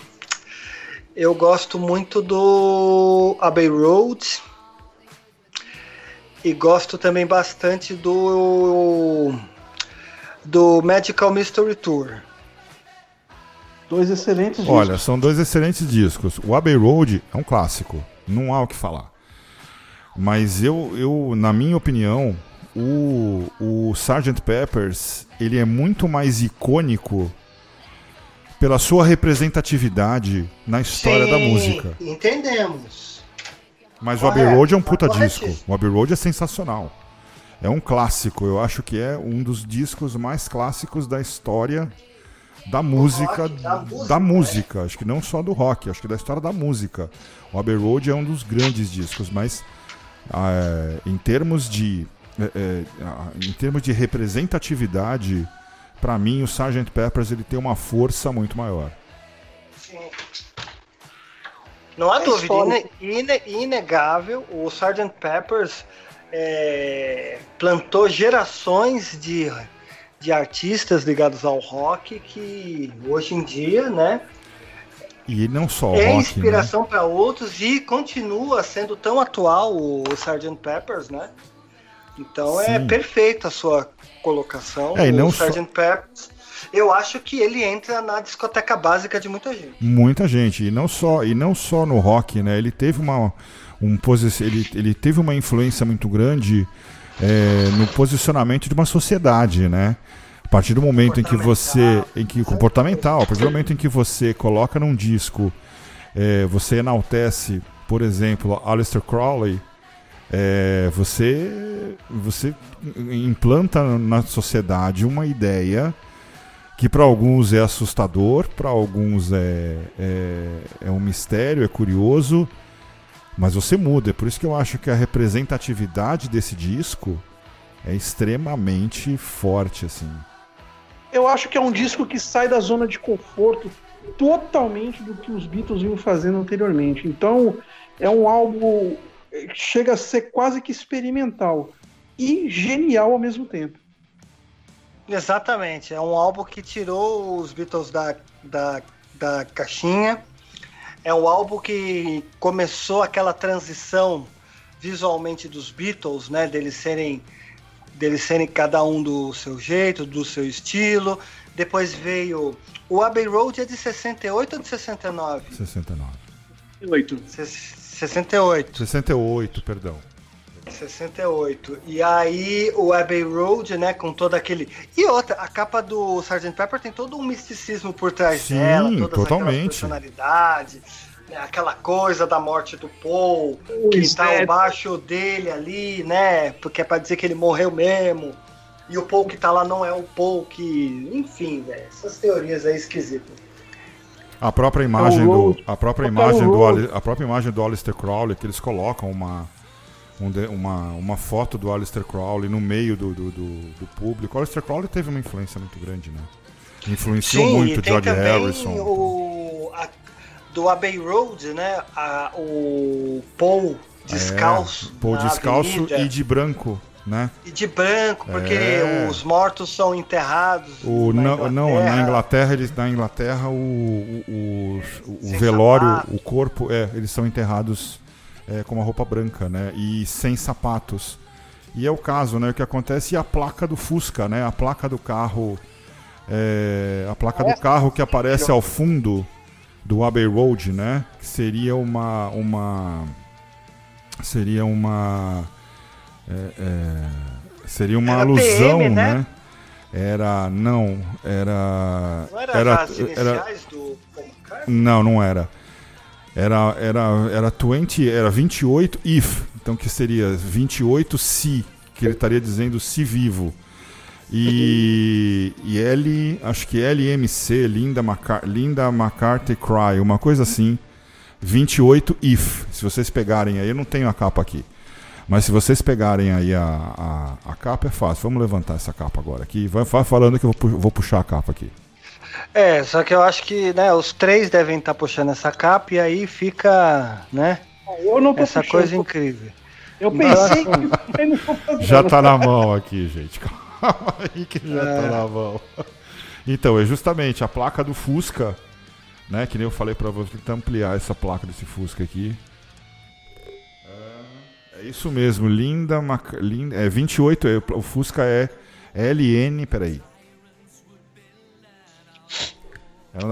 Eu gosto muito do Abbey Road. E gosto também bastante do do Magical Mystery Tour. Dois excelentes discos. Olha, são dois excelentes discos. O Abbey Road é um clássico, não há o que falar. Mas eu, eu na minha opinião, o, o Sgt. Peppers ele é muito mais icônico pela sua representatividade na história Sim, da música. Entendemos. Mas o Abbey Road é um puta disco. O Abbey Road é sensacional. É um clássico. Eu acho que é um dos discos mais clássicos da história da música, rock, da, música, da música. É? Acho que não só do rock, acho que da história da música. O Abbey Road é um dos grandes discos, mas é, em termos de é, é, em termos de representatividade, para mim o Sgt. Peppers ele tem uma força muito maior. Sim. Não há é dúvida, ine, inegável, o Sgt. Peppers é, plantou gerações de, de artistas ligados ao rock que hoje em dia, né? E não só é rock, né? inspiração né? para outros e continua sendo tão atual o Sgt. Peppers, né? Então é Sim. é perfeita a sua colocação. É, e não o Sgt. Só... Peppers eu acho que ele entra na discoteca básica de muita gente. Muita gente, e não só, e não só no rock, né? Ele teve uma, um ele, ele teve uma influência muito grande é, no posicionamento de uma sociedade, né? A partir do momento em que você, em que comportamental, a partir do momento em que você coloca num disco, é, você enaltece, por exemplo, Aleister Crowley, é, você, você implanta na sociedade uma ideia que para alguns é assustador, para alguns é, é, é, um mistério, é curioso, mas você muda. É por isso que eu acho que a representatividade desse disco é extremamente forte, assim. Eu acho que é um disco que sai da zona de conforto totalmente do que os Beatles vinham fazendo anteriormente. Então, é um álbum chega a ser quase que experimental e genial ao mesmo tempo. Exatamente, é um álbum que tirou os Beatles da, da, da caixinha. É um álbum que começou aquela transição visualmente dos Beatles, né? Deles serem, deles serem cada um do seu jeito, do seu estilo. Depois veio. O Abbey Road é de 68 ou de 69? 69. 68. 68. 68, perdão. 68. E aí o Abbey Road, né, com todo aquele. E outra, a capa do Sgt. Pepper tem todo um misticismo por trás Sim, dela, todas totalmente. personalidade, né, aquela coisa da morte do Paul, o que está embaixo dele ali, né? Porque é pra dizer que ele morreu mesmo. E o Paul que tá lá não é o Paul que. Enfim, velho, essas teorias aí esquisitas. A própria imagem do. A própria imagem do. A própria imagem do Alistair Crowley, que eles colocam uma um, uma, uma foto do Aleister Crowley no meio do, do, do, do público. O Aleister Crowley teve uma influência muito grande, né? Influenciou Sim, muito George Harrison. O, a, do Abbey Road, né? A, o Paul descalço. É, Paul descalço avenida. e de branco. Né? E de branco, porque é. os mortos são enterrados. O, na não, não, na Inglaterra, eles, na Inglaterra o, o, o, o velório, sapato. o corpo, é, eles são enterrados é, com uma roupa branca, né? E sem sapatos. E é o caso, né? O que acontece e a placa do Fusca, né? A placa do carro. É, a placa do carro que aparece ao fundo do Abbey Road, né? Que seria uma. uma seria uma. É, é, seria uma era alusão, PM, né? né? Era. Não, era. Não era, era as iniciais era, do Não, não era. Era, era, era 20, era 28 if, então que seria 28 se, que ele estaria dizendo se vivo. E, e L, acho que LMC, Linda, Macar Linda McCarthy Cry, uma coisa assim. 28 if, se vocês pegarem aí, eu não tenho a capa aqui. Mas se vocês pegarem aí a, a, a, capa, é fácil. Vamos levantar essa capa agora aqui. Vai, vai falando que eu vou, vou puxar a capa aqui. É, só que eu acho que né, os três devem estar tá puxando essa capa e aí fica, né? essa puxando, coisa incrível. Eu pensei que já tá na mão aqui, gente. Calma aí que já é. tá na mão. Então, é justamente a placa do Fusca, né? Que nem eu falei para você, tentar ampliar essa placa desse Fusca aqui. É, isso mesmo, linda, Mac... linda é 28, é, o Fusca é LN, peraí.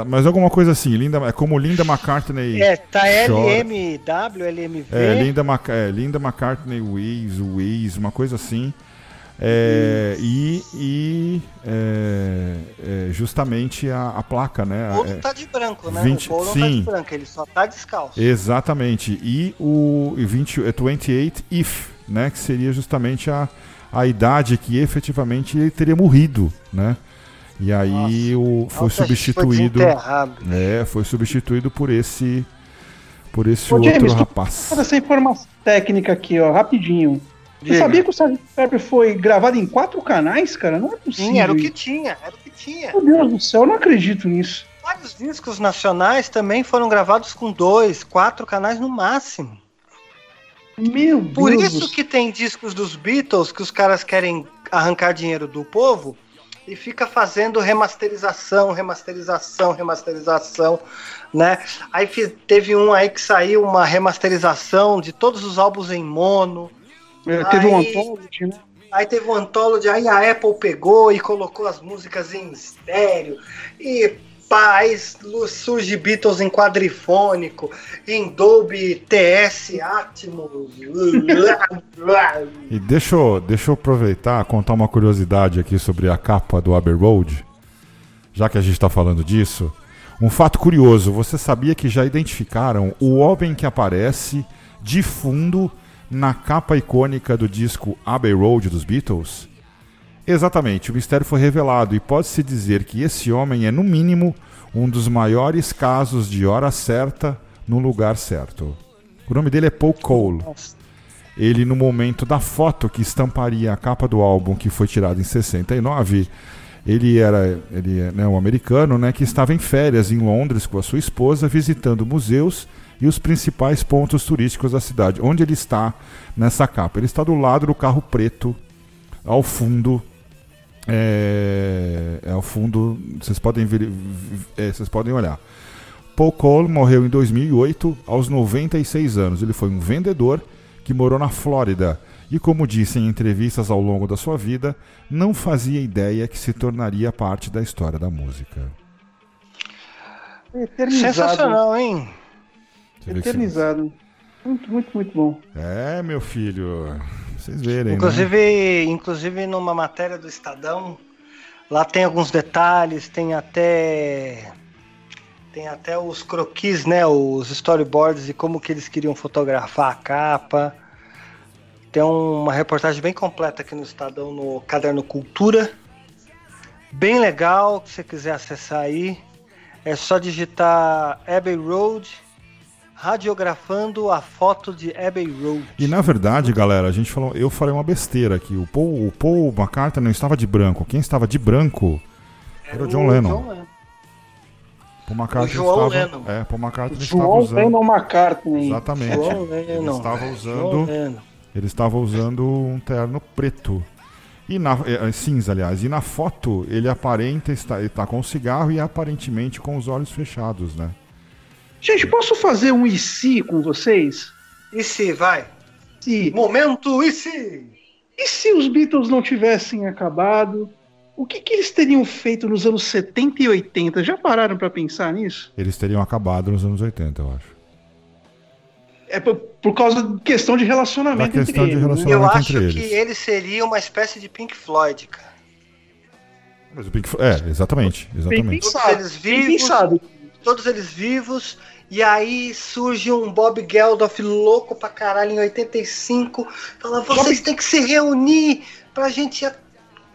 Mas alguma coisa assim, Linda, é como Linda McCartney. É, tá LMW, LMV. É, Linda, Mac, é, Linda McCartney Waze, Waze, uma coisa assim. É, e, e é, é, justamente a, a, placa, né? O Polo é, tá de branco, né? 20, o Polo sim, tá de branco, ele só tá descalço. Exatamente. E o 20, 28 é if, né? Que seria justamente a, a idade que efetivamente ele teria morrido, né? E aí o, foi Nossa, substituído. Foi é, foi substituído por esse por esse Ô, outro James, rapaz. Essa informação técnica aqui, ó, rapidinho. Diga. Você sabia que o Sgt. Pepper foi gravado em quatro canais, cara? Não é possível. Sim, era o que tinha, era o que tinha. Meu Deus do céu, eu não acredito nisso. Vários discos nacionais também foram gravados com dois, quatro canais no máximo. Meu Por Deus isso que tem discos dos Beatles que os caras querem arrancar dinheiro do povo e fica fazendo remasterização, remasterização, remasterização, né? Aí teve um aí que saiu uma remasterização de todos os álbuns em mono. É, teve aí, um Anthology, né? Aí teve um Anthology, aí a Apple pegou e colocou as músicas em estéreo. E paz, surge Beatles em quadrifônico, em Dolby TS Atmos. e deixa eu, deixa eu aproveitar contar uma curiosidade aqui sobre a capa do Abbey Road, já que a gente está falando disso. Um fato curioso, você sabia que já identificaram o homem que aparece de fundo na capa icônica do disco Abbey Road dos Beatles? Exatamente, o mistério foi revelado e pode-se dizer que esse homem é, no mínimo, um dos maiores casos de hora certa no lugar certo. O nome dele é Paul Cole. Ele, no momento da foto que estamparia a capa do álbum, que foi tirado em 69, ele era ele é né, um americano né, que estava em férias em Londres com a sua esposa, visitando museus e os principais pontos turísticos da cidade. Onde ele está nessa capa? Ele está do lado do carro preto, ao fundo é, é ao fundo, vocês podem ver, é, vocês podem olhar. Paul Cole morreu em 2008 aos 96 anos. Ele foi um vendedor que morou na Flórida e, como disse em entrevistas ao longo da sua vida, não fazia ideia que se tornaria parte da história da música. Sensacional, hein? Eternizado. Muito, muito, muito bom. É, meu filho vocês verem. Inclusive, né? inclusive numa matéria do Estadão, lá tem alguns detalhes, tem até tem até os croquis, né, os storyboards de como que eles queriam fotografar a capa. Tem uma reportagem bem completa aqui no Estadão no Caderno Cultura. Bem legal, se você quiser acessar aí, é só digitar Abbey Road radiografando a foto de Abbey Road. E na verdade, galera, a gente falou, eu falei uma besteira aqui. O Paul, o Paul McCartney não estava de branco. Quem estava de branco era, o John o Lennon. John Lennon. Paul McCartney o João estava, Lennon. É, Paul McCartney João estava usando. Lennon McCartney. Exatamente. João Ele estava usando. Ele estava usando um terno preto. E na, é, é, cinza, aliás. E na foto ele aparenta estar, ele está com um cigarro e aparentemente com os olhos fechados, né? Gente, posso fazer um e se com vocês? E se, vai. Se. Momento e se. E se os Beatles não tivessem acabado? O que, que eles teriam feito nos anos 70 e 80? Já pararam para pensar nisso? Eles teriam acabado nos anos 80, eu acho. É por, por causa de questão de relacionamento da questão entre de eles. Né? Eu acho que ele seria uma espécie de Pink Floyd, cara. Mas o Pink É, exatamente. exatamente. Bem pensado, eles vivos, todos eles vivos e aí surge um Bob Geldof louco pra caralho em 85. Fala, vocês têm que se reunir pra gente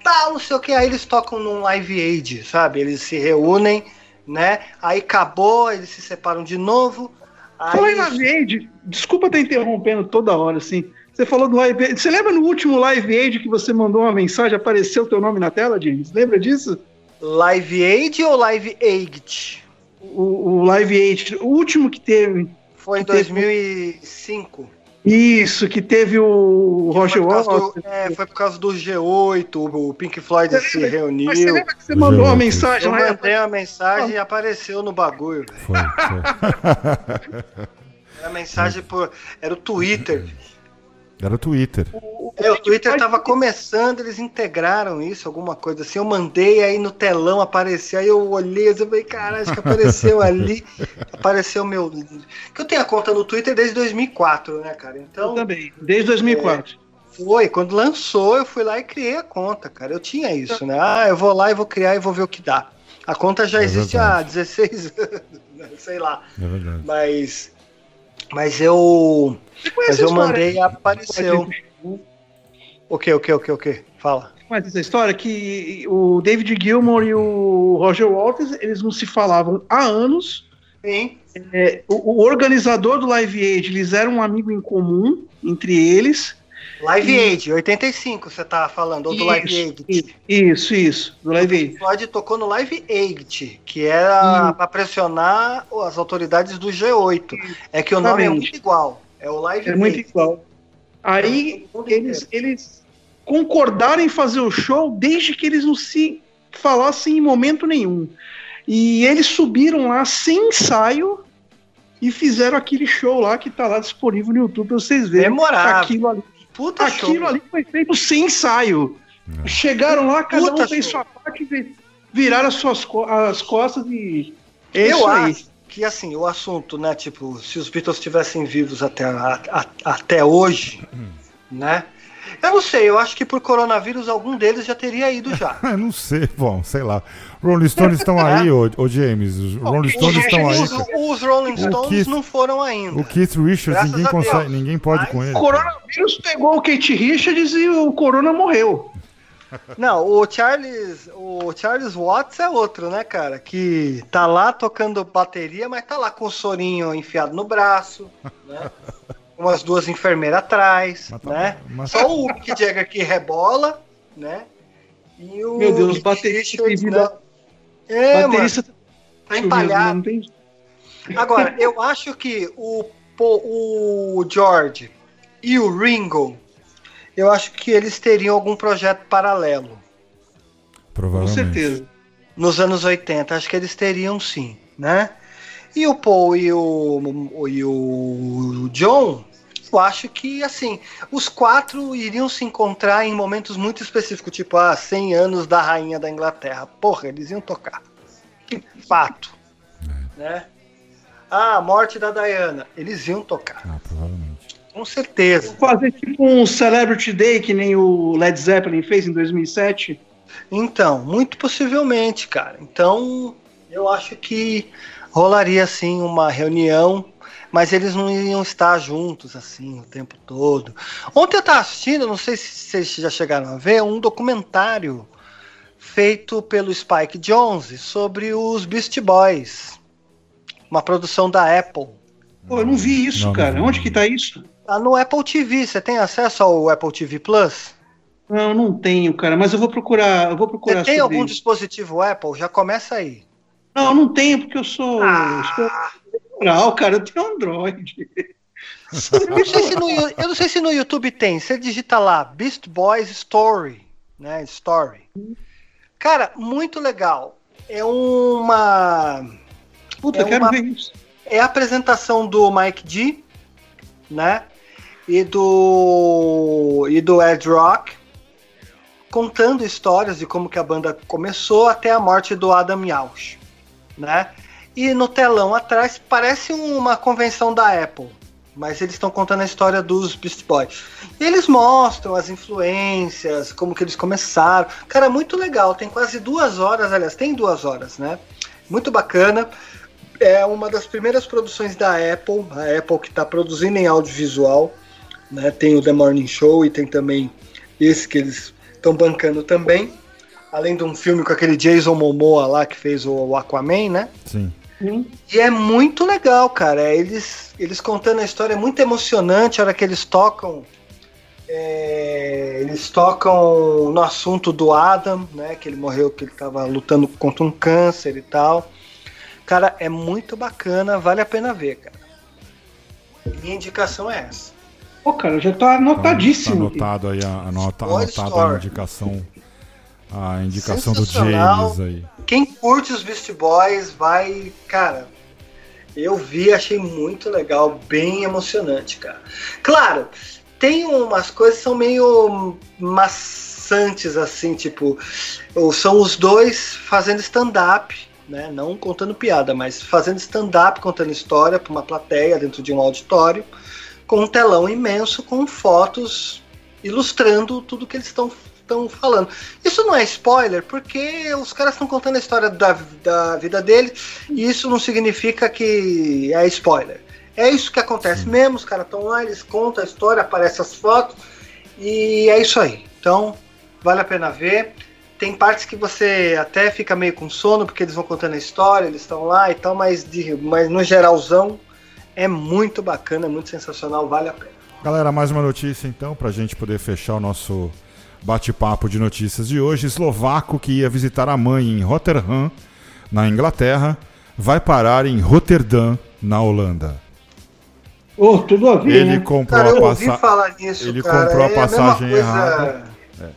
tal, não sei o que. Aí eles tocam num Live Aid, sabe? Eles se reúnem, né? Aí acabou, eles se separam de novo. Aí... Fala em Live Aid, desculpa estar interrompendo toda hora, assim. Você falou do Live Aid. Você lembra no último Live Aid que você mandou uma mensagem, apareceu o teu nome na tela, James? Lembra disso? Live Aid ou Live Aid? O, o Live Aid, o último que teve. Foi em 2005. Isso, que teve o Roger Waters. É, foi por causa do G8, o Pink Floyd se lembra, reuniu. Mas você lembra que você mandou uma mensagem Eu lá? Eu mandei uma mensagem e apareceu no bagulho. Foi, foi. Era a mensagem por. Era o Twitter. Era o Twitter. É, o Twitter tava começando, eles integraram isso, alguma coisa assim. Eu mandei, aí no telão apareceu, aí eu olhei, eu falei, caralho, acho que apareceu ali. apareceu meu. Que eu tenho a conta no Twitter desde 2004, né, cara? Então. Eu também, desde 2004. É, foi, quando lançou, eu fui lá e criei a conta, cara. Eu tinha isso, né? Ah, eu vou lá e vou criar e vou ver o que dá. A conta já é existe verdade. há 16 anos, né? sei lá. É verdade. Mas. Mas eu. Mas eu mandei e apareceu. O que, o que, o que, o que? Fala. Mas essa história que o David Gilmour e o Roger Waters, eles não se falavam há anos. Sim. É, o, o, organizador do Live Aid, eles eram um amigo em comum entre eles. Live e... Aid, 85, você tá falando, ou do Live Aid. Isso, isso, do Live Aid. O Floyd tocou no Live Aid, que era para pressionar as autoridades do G8. É que o nome é muito igual. É o Live É muito igual. Aí eles, eles concordaram em fazer o show desde que eles não se falassem em momento nenhum. E eles subiram lá sem ensaio e fizeram aquele show lá que tá lá disponível no YouTube pra vocês verem. Memorável. Aquilo ali, Puta aquilo show. ali foi feito sem ensaio. É. Chegaram lá, cada Puta um fez sua parte, viraram as suas as costas e. É Eu acho que assim, o assunto, né? Tipo, se os Beatles estivessem vivos até, a, a, até hoje, né? Eu não sei, eu acho que por coronavírus algum deles já teria ido já. eu não sei, bom, sei lá. Rolling Stones estão aí, ô, ô, James. Os Rolling Stones estão aí. Os, os Rolling Stones Keith, não foram ainda. O Keith Richards, ninguém consegue, ninguém pode Mas, com ele. O coronavírus pegou o Kate Richards e o Corona morreu. Não, o Charles, o Charles Watts é outro, né, cara? Que tá lá tocando bateria, mas tá lá com o sorinho enfiado no braço, né? Umas duas enfermeiras atrás, mas tá né? Mas... Só o Mick Jagger que rebola, né? E o Meu Deus, baterista tem vida. Né? É, baterista mano, tá empalhado. Agora, eu acho que o, o George e o Ringo eu acho que eles teriam algum projeto paralelo. Provavelmente. Com certeza. Nos anos 80, acho que eles teriam sim, né? E o Paul e o, e o John, eu acho que, assim, os quatro iriam se encontrar em momentos muito específicos, tipo, ah, 100 anos da Rainha da Inglaterra. Porra, eles iam tocar. Fato. É. Né? Ah, a morte da Diana. Eles iam tocar. Ah, provavelmente. Com certeza. Fazer tipo um Celebrity Day que nem o Led Zeppelin fez em 2007? Então, muito possivelmente, cara. Então, eu acho que rolaria assim uma reunião, mas eles não iriam estar juntos assim o tempo todo. Ontem eu estava assistindo, não sei se vocês já chegaram a ver, um documentário feito pelo Spike Jonze sobre os Beast Boys. Uma produção da Apple. Pô, eu não vi isso, não, cara. Não, Onde que tá isso? Tá no Apple TV. Você tem acesso ao Apple TV Plus? Não, não tenho, cara, mas eu vou procurar. Eu vou procurar. Você tem algum isso. dispositivo Apple? Já começa aí. Não, não tenho, porque eu sou. Ah. Sou cara, eu tenho Android. Eu não, sei se no, eu não sei se no YouTube tem. Você digita lá Beast Boys Story, né? Story. Cara, muito legal. É uma. Puta, é quero uma, ver isso. É a apresentação do Mike D, né? e do e do Ed Rock contando histórias de como que a banda começou até a morte do Adam Yauch, né? E no telão atrás parece uma convenção da Apple, mas eles estão contando a história dos Beast Boys. E eles mostram as influências, como que eles começaram. Cara, muito legal. Tem quase duas horas, aliás, tem duas horas, né? Muito bacana é uma das primeiras produções da Apple, a Apple que está produzindo em audiovisual. Né? Tem o The Morning Show e tem também esse que eles estão bancando também. Além de um filme com aquele Jason Momoa lá que fez o Aquaman, né? Sim. E é muito legal, cara. Eles, eles contando a história é muito emocionante a hora que eles tocam É, eles tocam no assunto do Adam, né? Que ele morreu, que ele estava lutando contra um câncer e tal. Cara, é muito bacana, vale a pena ver, cara. Minha indicação é essa. Pô, cara, já tá anotadíssimo. Tá anotado aí, a, anota, anotado a indicação. A indicação do James aí. Quem curte os Beast Boys vai, cara. Eu vi, achei muito legal, bem emocionante, cara. Claro, tem umas coisas que são meio maçantes, assim, tipo, são os dois fazendo stand-up, né? Não contando piada, mas fazendo stand-up, contando história para uma plateia dentro de um auditório, com um telão imenso com fotos ilustrando tudo que eles estão estão falando. Isso não é spoiler, porque os caras estão contando a história da, da vida deles e isso não significa que é spoiler. É isso que acontece mesmo, os caras estão lá, eles contam a história, aparecem as fotos e é isso aí. Então, vale a pena ver. Tem partes que você até fica meio com sono, porque eles vão contando a história, eles estão lá e tal, mas, de, mas no geralzão é muito bacana, é muito sensacional, vale a pena. Galera, mais uma notícia então, para a gente poder fechar o nosso bate-papo de notícias de hoje. Eslovaco que ia visitar a mãe em Rotterdam, na Inglaterra, vai parar em Rotterdam, na Holanda. Oh, tudo a ver, Ele né? comprou cara, a passagem. Ele cara. comprou a é passagem a errada. É.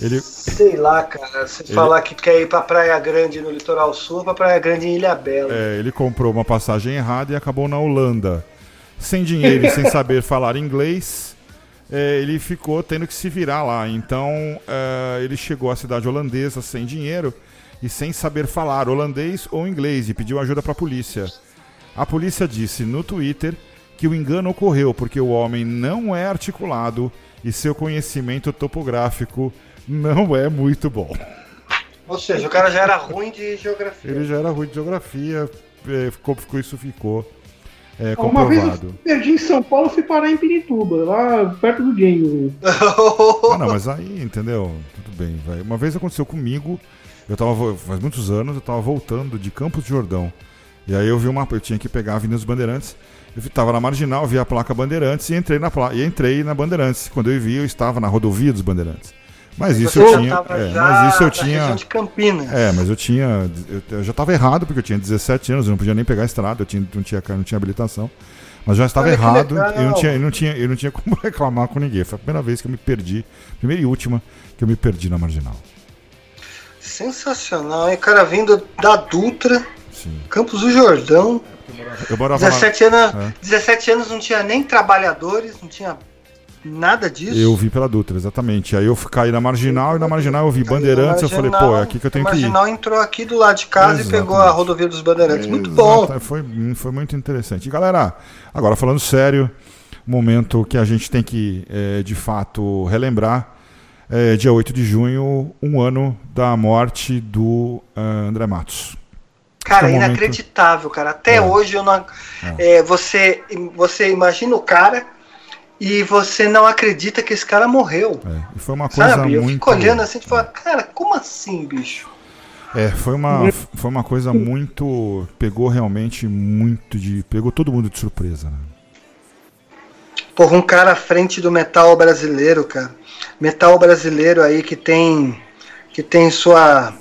Ele... Sei lá, cara. Se ele... falar que quer ir pra Praia Grande no litoral sul, pra Praia Grande em Ilha Bela. É, ele comprou uma passagem errada e acabou na Holanda. Sem dinheiro e sem saber falar inglês, é, ele ficou tendo que se virar lá. Então, é, ele chegou à cidade holandesa sem dinheiro e sem saber falar holandês ou inglês e pediu ajuda para a polícia. A polícia disse no Twitter que o engano ocorreu porque o homem não é articulado e seu conhecimento topográfico não é muito bom. Ou seja, o cara já era ruim de geografia. Ele já era ruim de geografia, é, ficou, ficou, isso ficou é, comprovado. Uma vez eu perdi em São Paulo fui parar em Pirituba, lá perto do game. ah, não, mas aí, entendeu? Tudo bem, vai. Uma vez aconteceu comigo, eu tava, faz muitos anos, eu tava voltando de Campos de Jordão. E aí eu vi uma. Eu tinha que pegar a Avenida dos Bandeirantes. Eu estava na marginal, vi a placa Bandeirantes e entrei na placa, e entrei na Bandeirantes. Quando eu vi, eu estava na rodovia dos Bandeirantes. Mas isso eu tinha, é, mas isso eu tinha, de Campinas. É, mas eu tinha, eu, eu já estava errado porque eu tinha 17 anos, eu não podia nem pegar a estrada, eu tinha, não tinha, não tinha habilitação. Mas já estava errado, eu não tinha, eu não tinha, eu não tinha como reclamar com ninguém. Foi a primeira vez que eu me perdi, primeira e última que eu me perdi na marginal. Sensacional, e cara vindo da Dutra, Sim. Campos do Jordão. Eu morava 17, na... anos, é. 17 anos não tinha nem trabalhadores, não tinha nada disso. Eu vi pela Dutra, exatamente. Aí eu caí na Marginal e na Marginal eu vi Bandeirantes. eu falei, pô, é aqui que eu tenho que ir. A Marginal entrou aqui do lado de casa exatamente. e pegou a rodovia dos Bandeirantes. Muito bom. Foi, foi muito interessante. E galera, agora falando sério, momento que a gente tem que, é, de fato, relembrar. É, dia 8 de junho, um ano da morte do uh, André Matos. Cara, é inacreditável, cara. Até é. hoje eu não. É. você, você imagina o cara e você não acredita que esse cara morreu. É. E foi uma coisa Sabe? muito. Eu fico olhando assim e falo, cara, como assim, bicho? É, foi uma, foi uma coisa muito. Pegou realmente muito de. Pegou todo mundo de surpresa, né? Porra, um cara à frente do metal brasileiro, cara. Metal brasileiro aí que tem. Que tem sua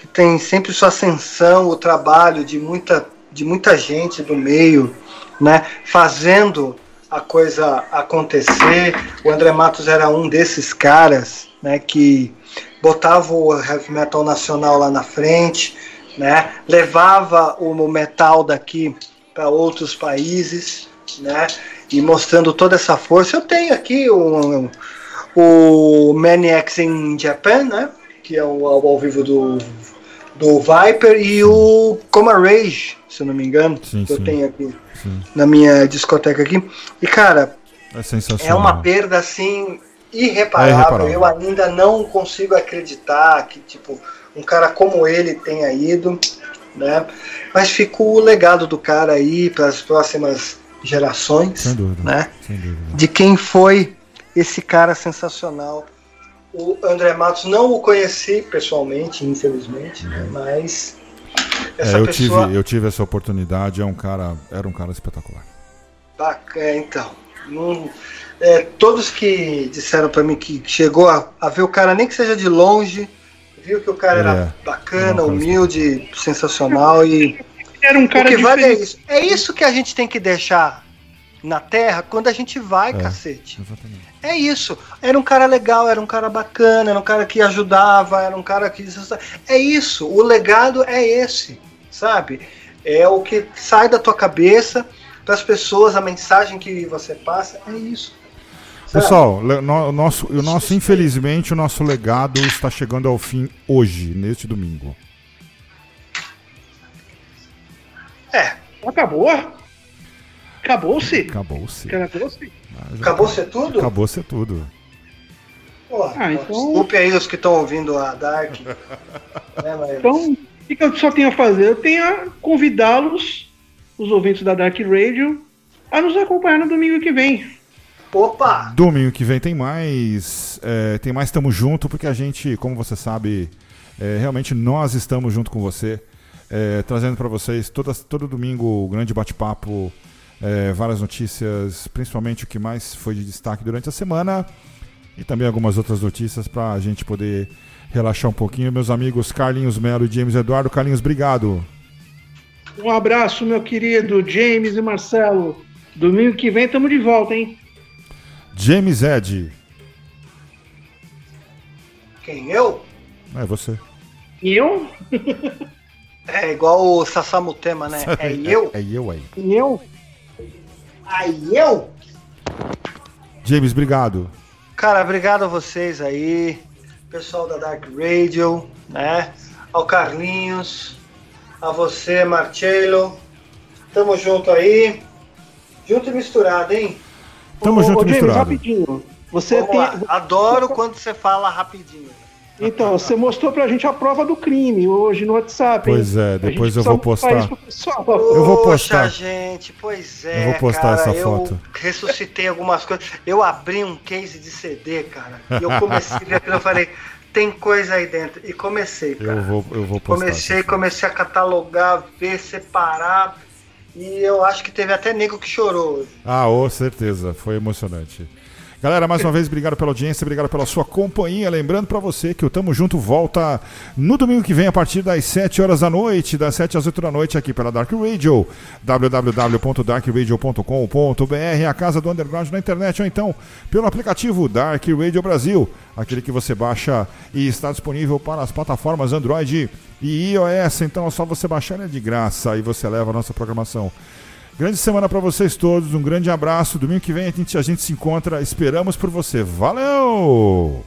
que tem sempre sua ascensão, o trabalho de muita, de muita gente do meio, né, fazendo a coisa acontecer. O André Matos era um desses caras, né, que botava o heavy metal nacional lá na frente, né, levava o metal daqui para outros países, né, e mostrando toda essa força. Eu tenho aqui o, o Maniacs in Japan, né, que é o ao vivo do do Viper e o Coma Rage, se eu não me engano, sim, que sim. eu tenho aqui sim. na minha discoteca aqui. E cara, é, é uma perda assim irreparável. É irreparável. Eu ainda não consigo acreditar que tipo um cara como ele tenha ido, né? Mas fica o legado do cara aí para as próximas gerações, Sem dúvida. né? Sem dúvida. De quem foi esse cara sensacional o André Matos não o conheci pessoalmente, infelizmente, né, uhum. Mas é, eu pessoa... tive eu tive essa oportunidade, é um cara, era um cara espetacular. Bacana, então. Não, é, todos que disseram para mim que chegou a, a, ver o cara, nem que seja de longe, viu que o cara é, era bacana, humilde, sensacional e. Era um cara o que vale é isso. É isso que a gente tem que deixar na Terra quando a gente vai, é, cacete. Exatamente. É isso. Era um cara legal, era um cara bacana, era um cara que ajudava, era um cara que. É isso. O legado é esse, sabe? É o que sai da tua cabeça para as pessoas, a mensagem que você passa, é isso. Pessoal, o nosso, o nosso, infelizmente, o nosso legado está chegando ao fim hoje, neste domingo. É. Acabou? Acabou-se? Acabou-se. Acabou-se? Acabou-se tudo? Acabou-se tudo. Porra, ah, então... Desculpe aí os que estão ouvindo a Dark. é, mas... Então, o que eu só tenho a fazer? Eu tenho a convidá-los, os ouvintes da Dark Radio, a nos acompanhar no domingo que vem. Opa! Domingo que vem tem mais. É, tem mais Tamo Junto, porque a gente, como você sabe, é, realmente nós estamos junto com você, é, trazendo para vocês toda, todo domingo o grande bate-papo, é, várias notícias, principalmente o que mais foi de destaque durante a semana e também algumas outras notícias para a gente poder relaxar um pouquinho. Meus amigos Carlinhos Melo e James Eduardo. Carlinhos, obrigado. Um abraço, meu querido James e Marcelo. Domingo que vem estamos de volta, hein? James Ed. Quem, eu? É você. Eu? é igual o Sassamutema, né? É eu? É, é eu aí. Eu? Aí eu? James, obrigado. Cara, obrigado a vocês aí, pessoal da Dark Radio, né? Ao Carlinhos, a você, Marcelo. Tamo junto aí. Junto e misturado, hein? Tamo ô, junto ô, James, misturado. rapidinho. Você tem... Adoro quando você fala rapidinho. Então, você mostrou pra gente a prova do crime hoje no WhatsApp. Pois é, depois eu vou postar. Eu vou postar. Poxa, gente, pois é. Eu vou postar cara, essa eu foto. Ressuscitei algumas coisas. Eu abri um case de CD, cara. E eu comecei a ver aquilo, eu falei, tem coisa aí dentro. E comecei, cara. Eu vou, eu vou postar. Comecei, comecei a catalogar, ver, separar. E eu acho que teve até nego que chorou hoje. Ah, oh, certeza. Foi emocionante. Galera, mais uma vez, obrigado pela audiência, obrigado pela sua companhia. Lembrando para você que o Tamo Junto volta no domingo que vem, a partir das 7 horas da noite, das 7 às 8 da noite, aqui pela Dark Radio, www.darkradio.com.br, a casa do underground na internet, ou então pelo aplicativo Dark Radio Brasil, aquele que você baixa e está disponível para as plataformas Android e iOS. Então é só você baixar, ele é de graça e você leva a nossa programação Grande semana para vocês todos, um grande abraço. Domingo que vem a gente, a gente se encontra, esperamos por você. Valeu!